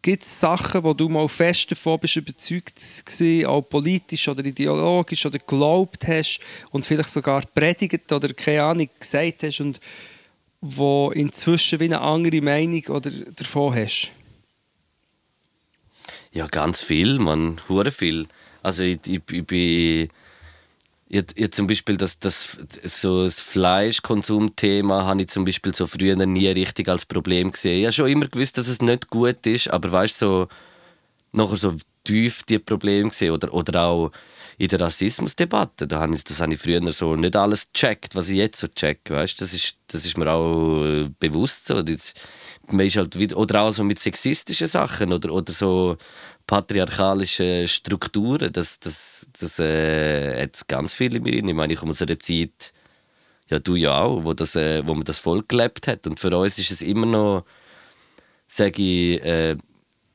gibt es Sachen, wo du mal fest davon bist überzeugt gewesen, auch politisch oder ideologisch oder geglaubt hast und vielleicht sogar predigt oder keine Ahnung gesagt hast und wo inzwischen wie eine andere Meinung oder davon hast? Ja, ganz viel, man, hure viel. Also ich, ich, ich bin Jetzt, zum Beispiel das, das, so das Fleischkonsumthema habe ich zum Beispiel so früher nie richtig als Problem gesehen. Ich habe schon immer gewusst, dass es nicht gut ist, aber weißt so nachher so tief die Probleme gesehen oder, oder auch in der Rassismusdebatte, da habe ich, das habe ich früher so nicht alles gecheckt, was ich jetzt so check, weißt? Das ist, das ist mir auch äh, bewusst so. Ist halt wieder, oder auch so mit sexistischen Sachen oder, oder so patriarchalische Strukturen, das, das, das äh, hat ganz viele in mir. Ich meine, ich komme aus einer Zeit, ja du ja auch, wo, das, äh, wo man das voll gelebt hat und für uns ist es immer noch, sage ich, äh,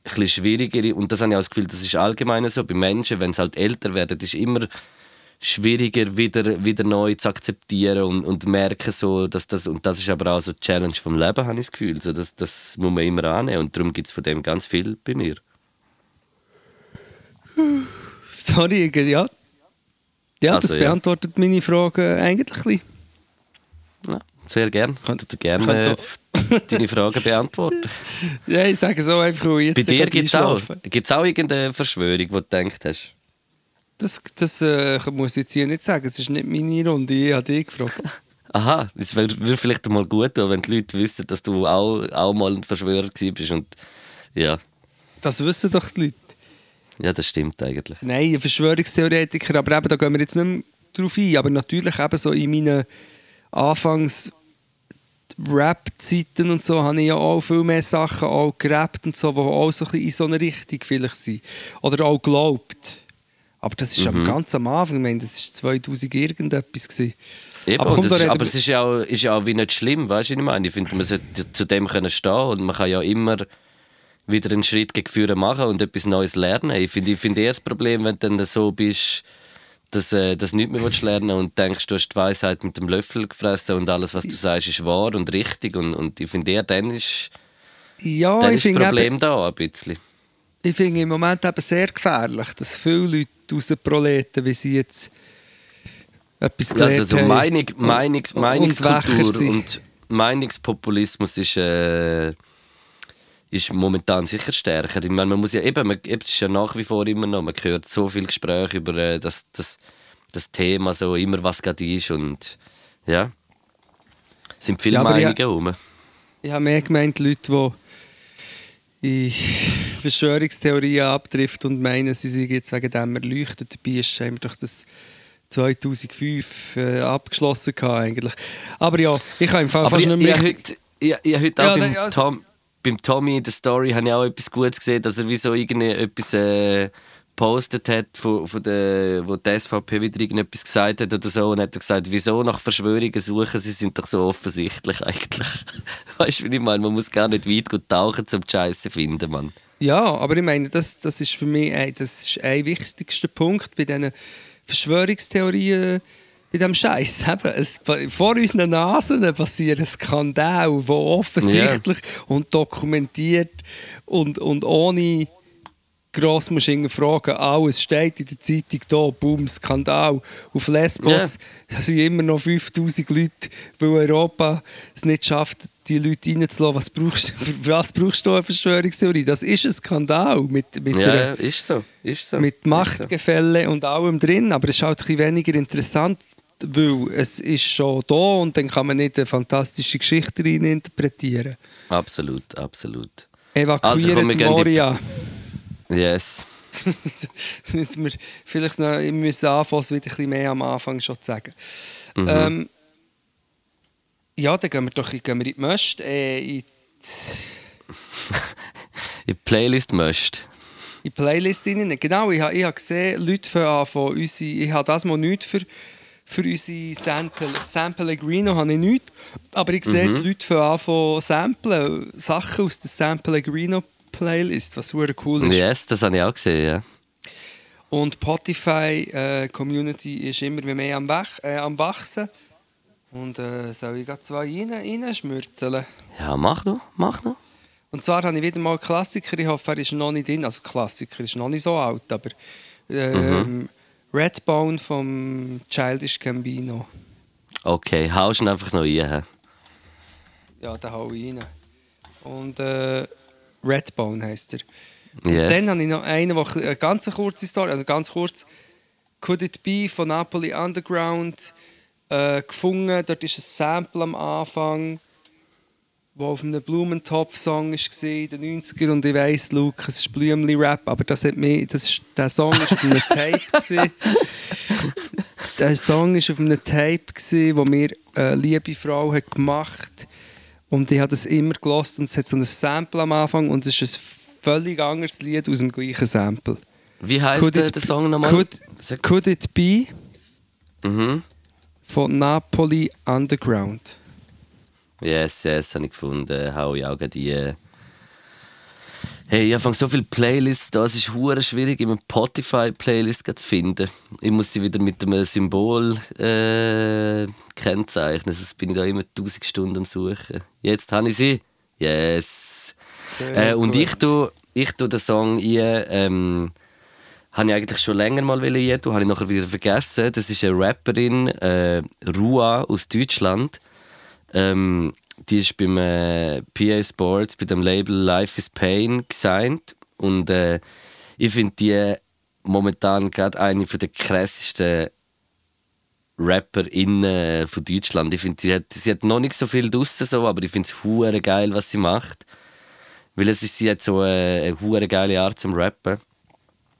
bisschen schwieriger und das habe ich auch das Gefühl, das ist allgemein so bei Menschen, wenn sie halt älter werden, ist immer schwieriger wieder, wieder neu zu akzeptieren und, und merken so, dass das und das ist aber auch so die Challenge vom Leben, habe ich das Gefühl, so, das, das muss man immer annehmen und darum gibt es von dem ganz viel bei mir. Sorry, ja. Ja, Also, das ja. beantwortet meine Frage eigentlich ein bisschen. Ja, sehr gern. Könnt ihr gerne deine Fragen beantworten. Ja, ich sage so einfach, jetzt Bei dir gibt es auch, gibt's auch irgendeine Verschwörung, die du gedacht hast? Das, das äh, muss ich jetzt hier nicht sagen. Es ist nicht meine Runde. Ich habe dich gefragt. Aha, es würde vielleicht mal gut tun, wenn die Leute wüssten, dass du auch, auch mal ein Verschwörer bist. Und ja, Das wissen doch die Leute. ja, das stimmt eigentlich. Nein, ein Verschwörungstheoretiker, aber eben, da gehen wir jetzt nicht mehr drauf ein. Aber natürlich eben so in meinen Anfangs Rap-Zeiten und so habe ich ja auch viel mehr Sachen auch gerappt und so, die auch so ein bisschen in so eine Richtung vielleicht sind. Oder auch glaubt. Aber das ist Mhm. am ganz am Anfang, ich meine, das war 2000 irgendetwas. Gewesen. Eben, Aber komm, ist, aber wir- es ist ja, auch, ist ja auch wie nicht schlimm, weißt du, ich meine? Ich finde, man sollte zu dem können stehen und man kann ja immer wieder einen Schritt gegen Führen machen und etwas Neues lernen. Ich finde ich finde eher das Problem, wenn du dann so bist, dass äh, das nicht mehr willst lernen und denkst, du hast die Weisheit mit dem Löffel gefressen und alles, was du sagst, ist wahr und richtig. Und, und ich finde eher, dann ist, Ja, dann ist das Problem eben- da ein bisschen. ich finde im Moment eben sehr gefährlich, dass viele Leute rausproleten, wie sie jetzt etwas Also gelernt so haben. Meinung, Meinungs, und- und Meinungskultur sind. und Meinungspopulismus ist, äh, ist momentan sicher stärker. Ich meine, man muss ja eben, man, eben, es ist ja nach wie vor immer noch, man hört so viel Gespräche über äh, das, das, das Thema, so immer was gerade ist und ja, es sind viele Ja, ja- Meinungen herum. Ich habe mehr gemeint, Leute, die Verschwörungstheorien abtrifft und meinen, sie seien jetzt wegen dem erleuchtet. Dabei ist haben wir doch das 2005 äh, abgeschlossen gehabt, eigentlich. Aber ja, ich habe im Fall Aber fast ich, nicht ich, mehr heute, ich, ich habe heute Ja, auch beim, also- Tom, beim Tommy in der Story habe ich auch etwas Gutes gesehen, dass er wie so irgendwie etwas äh, hat, von, von der, wo die SVP wieder irgendetwas gesagt hat oder so und hat er gesagt, wieso nach Verschwörungen suchen, sie sind doch so offensichtlich eigentlich. weißt du, wie ich meine? Man muss gar nicht weit gut tauchen, um die Scheiße zu finden, Mann. Ja, aber ich meine, das, das ist für mich ein, das ist ein wichtigster Punkt bei diesen Verschwörungstheorien, bei diesem Scheiß. Vor unseren Nasen passieren Skandale, die offensichtlich und dokumentiert und, und ohne gross musst du fragen, alles steht in der Zeitung da, boom, Skandal. Auf Lesbos da sind immer noch 5000 Leute, weil Europa es nicht schafft, die Leute reinzulassen. Was brauchst, für was brauchst du eine Verschwörungstheorie? Das ist ein Skandal mit, mit, Ja, der, ja, ist so. Ist so. mit Ist so. Machtgefälle und allem drin, aber es ist halt ein bisschen weniger interessant, weil es ist schon da und dann kann man nicht eine fantastische Geschichte rein interpretieren. Absolut, absolut. Evakuiert komm, wir gehen die- Moria. Yes. Das müssen wir vielleicht noch wir müssen anfangen, es wieder ein bisschen mehr am Anfang schon zu sagen. Mhm. Ähm, ja, dann gehen wir doch gehen wir in die Möst. Äh, in, die, In die Playlist möchte. in die Playlist rein. Genau, ich habe ich hab gesehen, Leute von, an von unsere, ich habe das mal nicht für, für unsere Sample, Sample Pellegrino habe ich nicht, aber ich sehe, Mhm. die Leute von an von Samplen, Sachen aus der Sample Pellegrino Playlist, was super cool ist. Yes, das habe ich auch gesehen, ja. Und die Spotify-Community ist immer mehr am, Wach, äh, am Wachsen. Und äh, soll ich gerade zwei rein, reinschmürzeln? Ja, mach noch, mach noch. Und zwar habe ich wieder mal einen Klassiker, ich hoffe, er ist noch nicht drin. Also Klassiker ist noch nicht so alt, aber ähm, Redbone vom Childish Gambino. Okay, haust ihn einfach noch rein. Ja, da hau ich rein. Und äh, Redbone heisst er. Yes. Dann habe ich noch einen, der eine ganz kurze Story, also ganz kurz. Could It Be von Napoli Underground äh, gefunden. Dort ist ein Sample am Anfang, wo auf einem Blumentopf-Song war in den 90ern. Und ich weiss, Luke, es ist Blümli-Rap, aber das hat mich, das ist, der Song war auf einem Tape. gewesen. der Song war auf einem Tape, gewesen, wo mir eine liebe Frau hat gemacht hat. Und ich habe das immer gelost und es hat so ein Sample am Anfang und es ist ein völlig anderes Lied aus dem gleichen Sample. Wie heißt Could der, it der be- Song nochmal? Could, could It Be Mhm. von Napoli Underground. Yes, yes, habe ich gefunden. Hau ich auch die. Hey, ich habe so viele Playlists da. Es ist hure schwierig, immer Spotify-Playlist zu finden. Ich muss sie wieder mit einem Symbol äh, kennzeichnen. Sonst bin ich da immer 1000 Stunden am Suchen. Jetzt habe ich sie. Yes. Äh, und ich tue, ich tue den Song ein. Ähm, habe ich eigentlich schon länger mal wollen tun, habe ich nachher wieder vergessen. Das ist eine Rapperin, äh, Rua aus Deutschland. Ähm, die ist beim äh, PA Sports, bei dem Label Life is Pain gesigned. Und äh, ich finde die momentan gerade eine der krassesten RapperInnen von Deutschland. Ich finde, sie hat, sie hat noch nicht so viel draussen, so, aber ich finde es hure geil, was sie macht. Weil es ist, sie hat so eine, eine hure geile Art zum Rappen,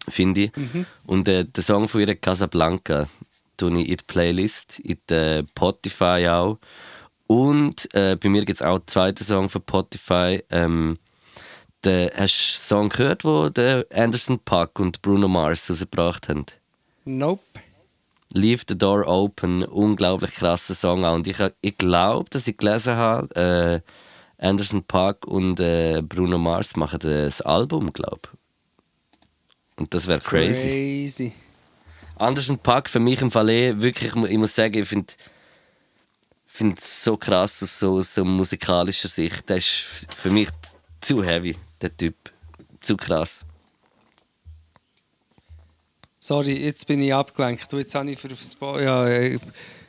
finde ich. Und äh, der Song von ihr, Casablanca, tue ich in die Playlist, in die Spotify auch. Und äh, bei mir gibt es auch einen zweiten Song von Spotify. Ähm, der, hast du den Song gehört, wo der Anderson Paak und Bruno Mars rausgebracht haben? Nope. Leave the Door Open, unglaublich krasser Song auch. Und ich, ich glaube, dass ich gelesen habe, äh, Anderson Paak und äh, Bruno Mars machen das Album, glaube Und das wäre crazy. Crazy. Anderson Paak für mich im Fall eh, wirklich, ich muss sagen, ich finde finde es so krass aus so, aus so musikalischer Sicht. Der ist für mich zu heavy, der Typ. Zu krass. Sorry, jetzt bin ich abgelenkt. Du, Jetzt habe ich für, Spo ja, äh,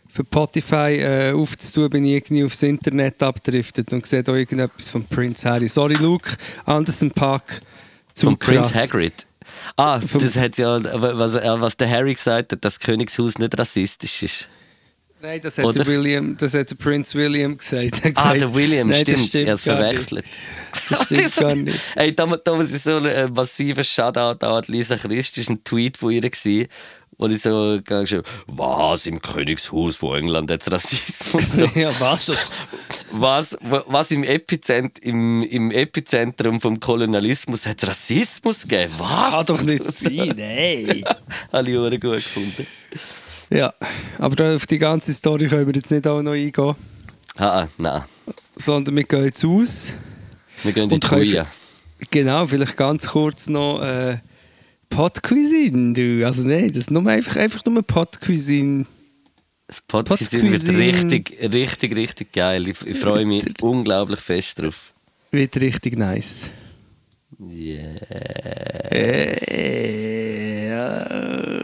für Spotify äh, aufzutun, bin ich irgendwie aufs Internet abgedriftet und sehe da irgendetwas von Prince Harry. Sorry, Luke, Anderson Park. Zu Von Prince. Hagrid. Ah, das hat ja, was, äh, was der Harry gesagt hat, dass das Königshaus nicht rassistisch ist. Nein, das hat, Oder? der William, das hat der Prince William gesagt. Ah, gesagt, der William, nein, das stimmt. Er hat es verwechselt. Das stimmt gar nicht. Ey, da, da ich so einen massiven Shoutout an Lisa Christ. Das war ein Tweet von ihr, gewesen, wo ich so geschrieben was im Königshaus von England hat Rassismus? So, ja, was? Das, was, was im, Epizent, im, im Epizentrum vom Kolonialismus hat Rassismus gegeben? Was? kann doch nicht sein, nein. Habe ich gut gefunden. Ja, aber auf die ganze Story können wir jetzt nicht auch noch eingehen, Ah, nein. sondern wir gehen jetzt aus. Wir gehen in die Kuya. Genau, vielleicht ganz kurz noch äh, Pot Cuisine. Du. Also nein, das ist nur einfach, einfach nur Pot Cuisine. Das Podcast wird Pottcuisine. richtig, richtig, richtig geil. Ich, ich freue mich unglaublich fest drauf. Wird richtig nice.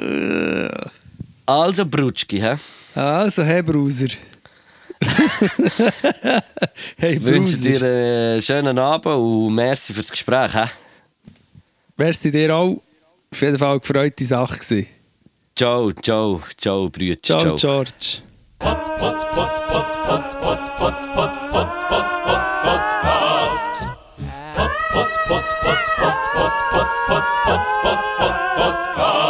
Yeah. Also Brutschki, hä? Also, hey Bruser. hey Bruser. Ich wünsche dir einen schönen Abend und merci für das Gespräch, hä? Merci dir auch. Auf jeden Fall eine gefreute Sache. Gewesen. Ciao, ciao, ciao, Brütsch. Ciao, ciao. George. Podcast. Podcast.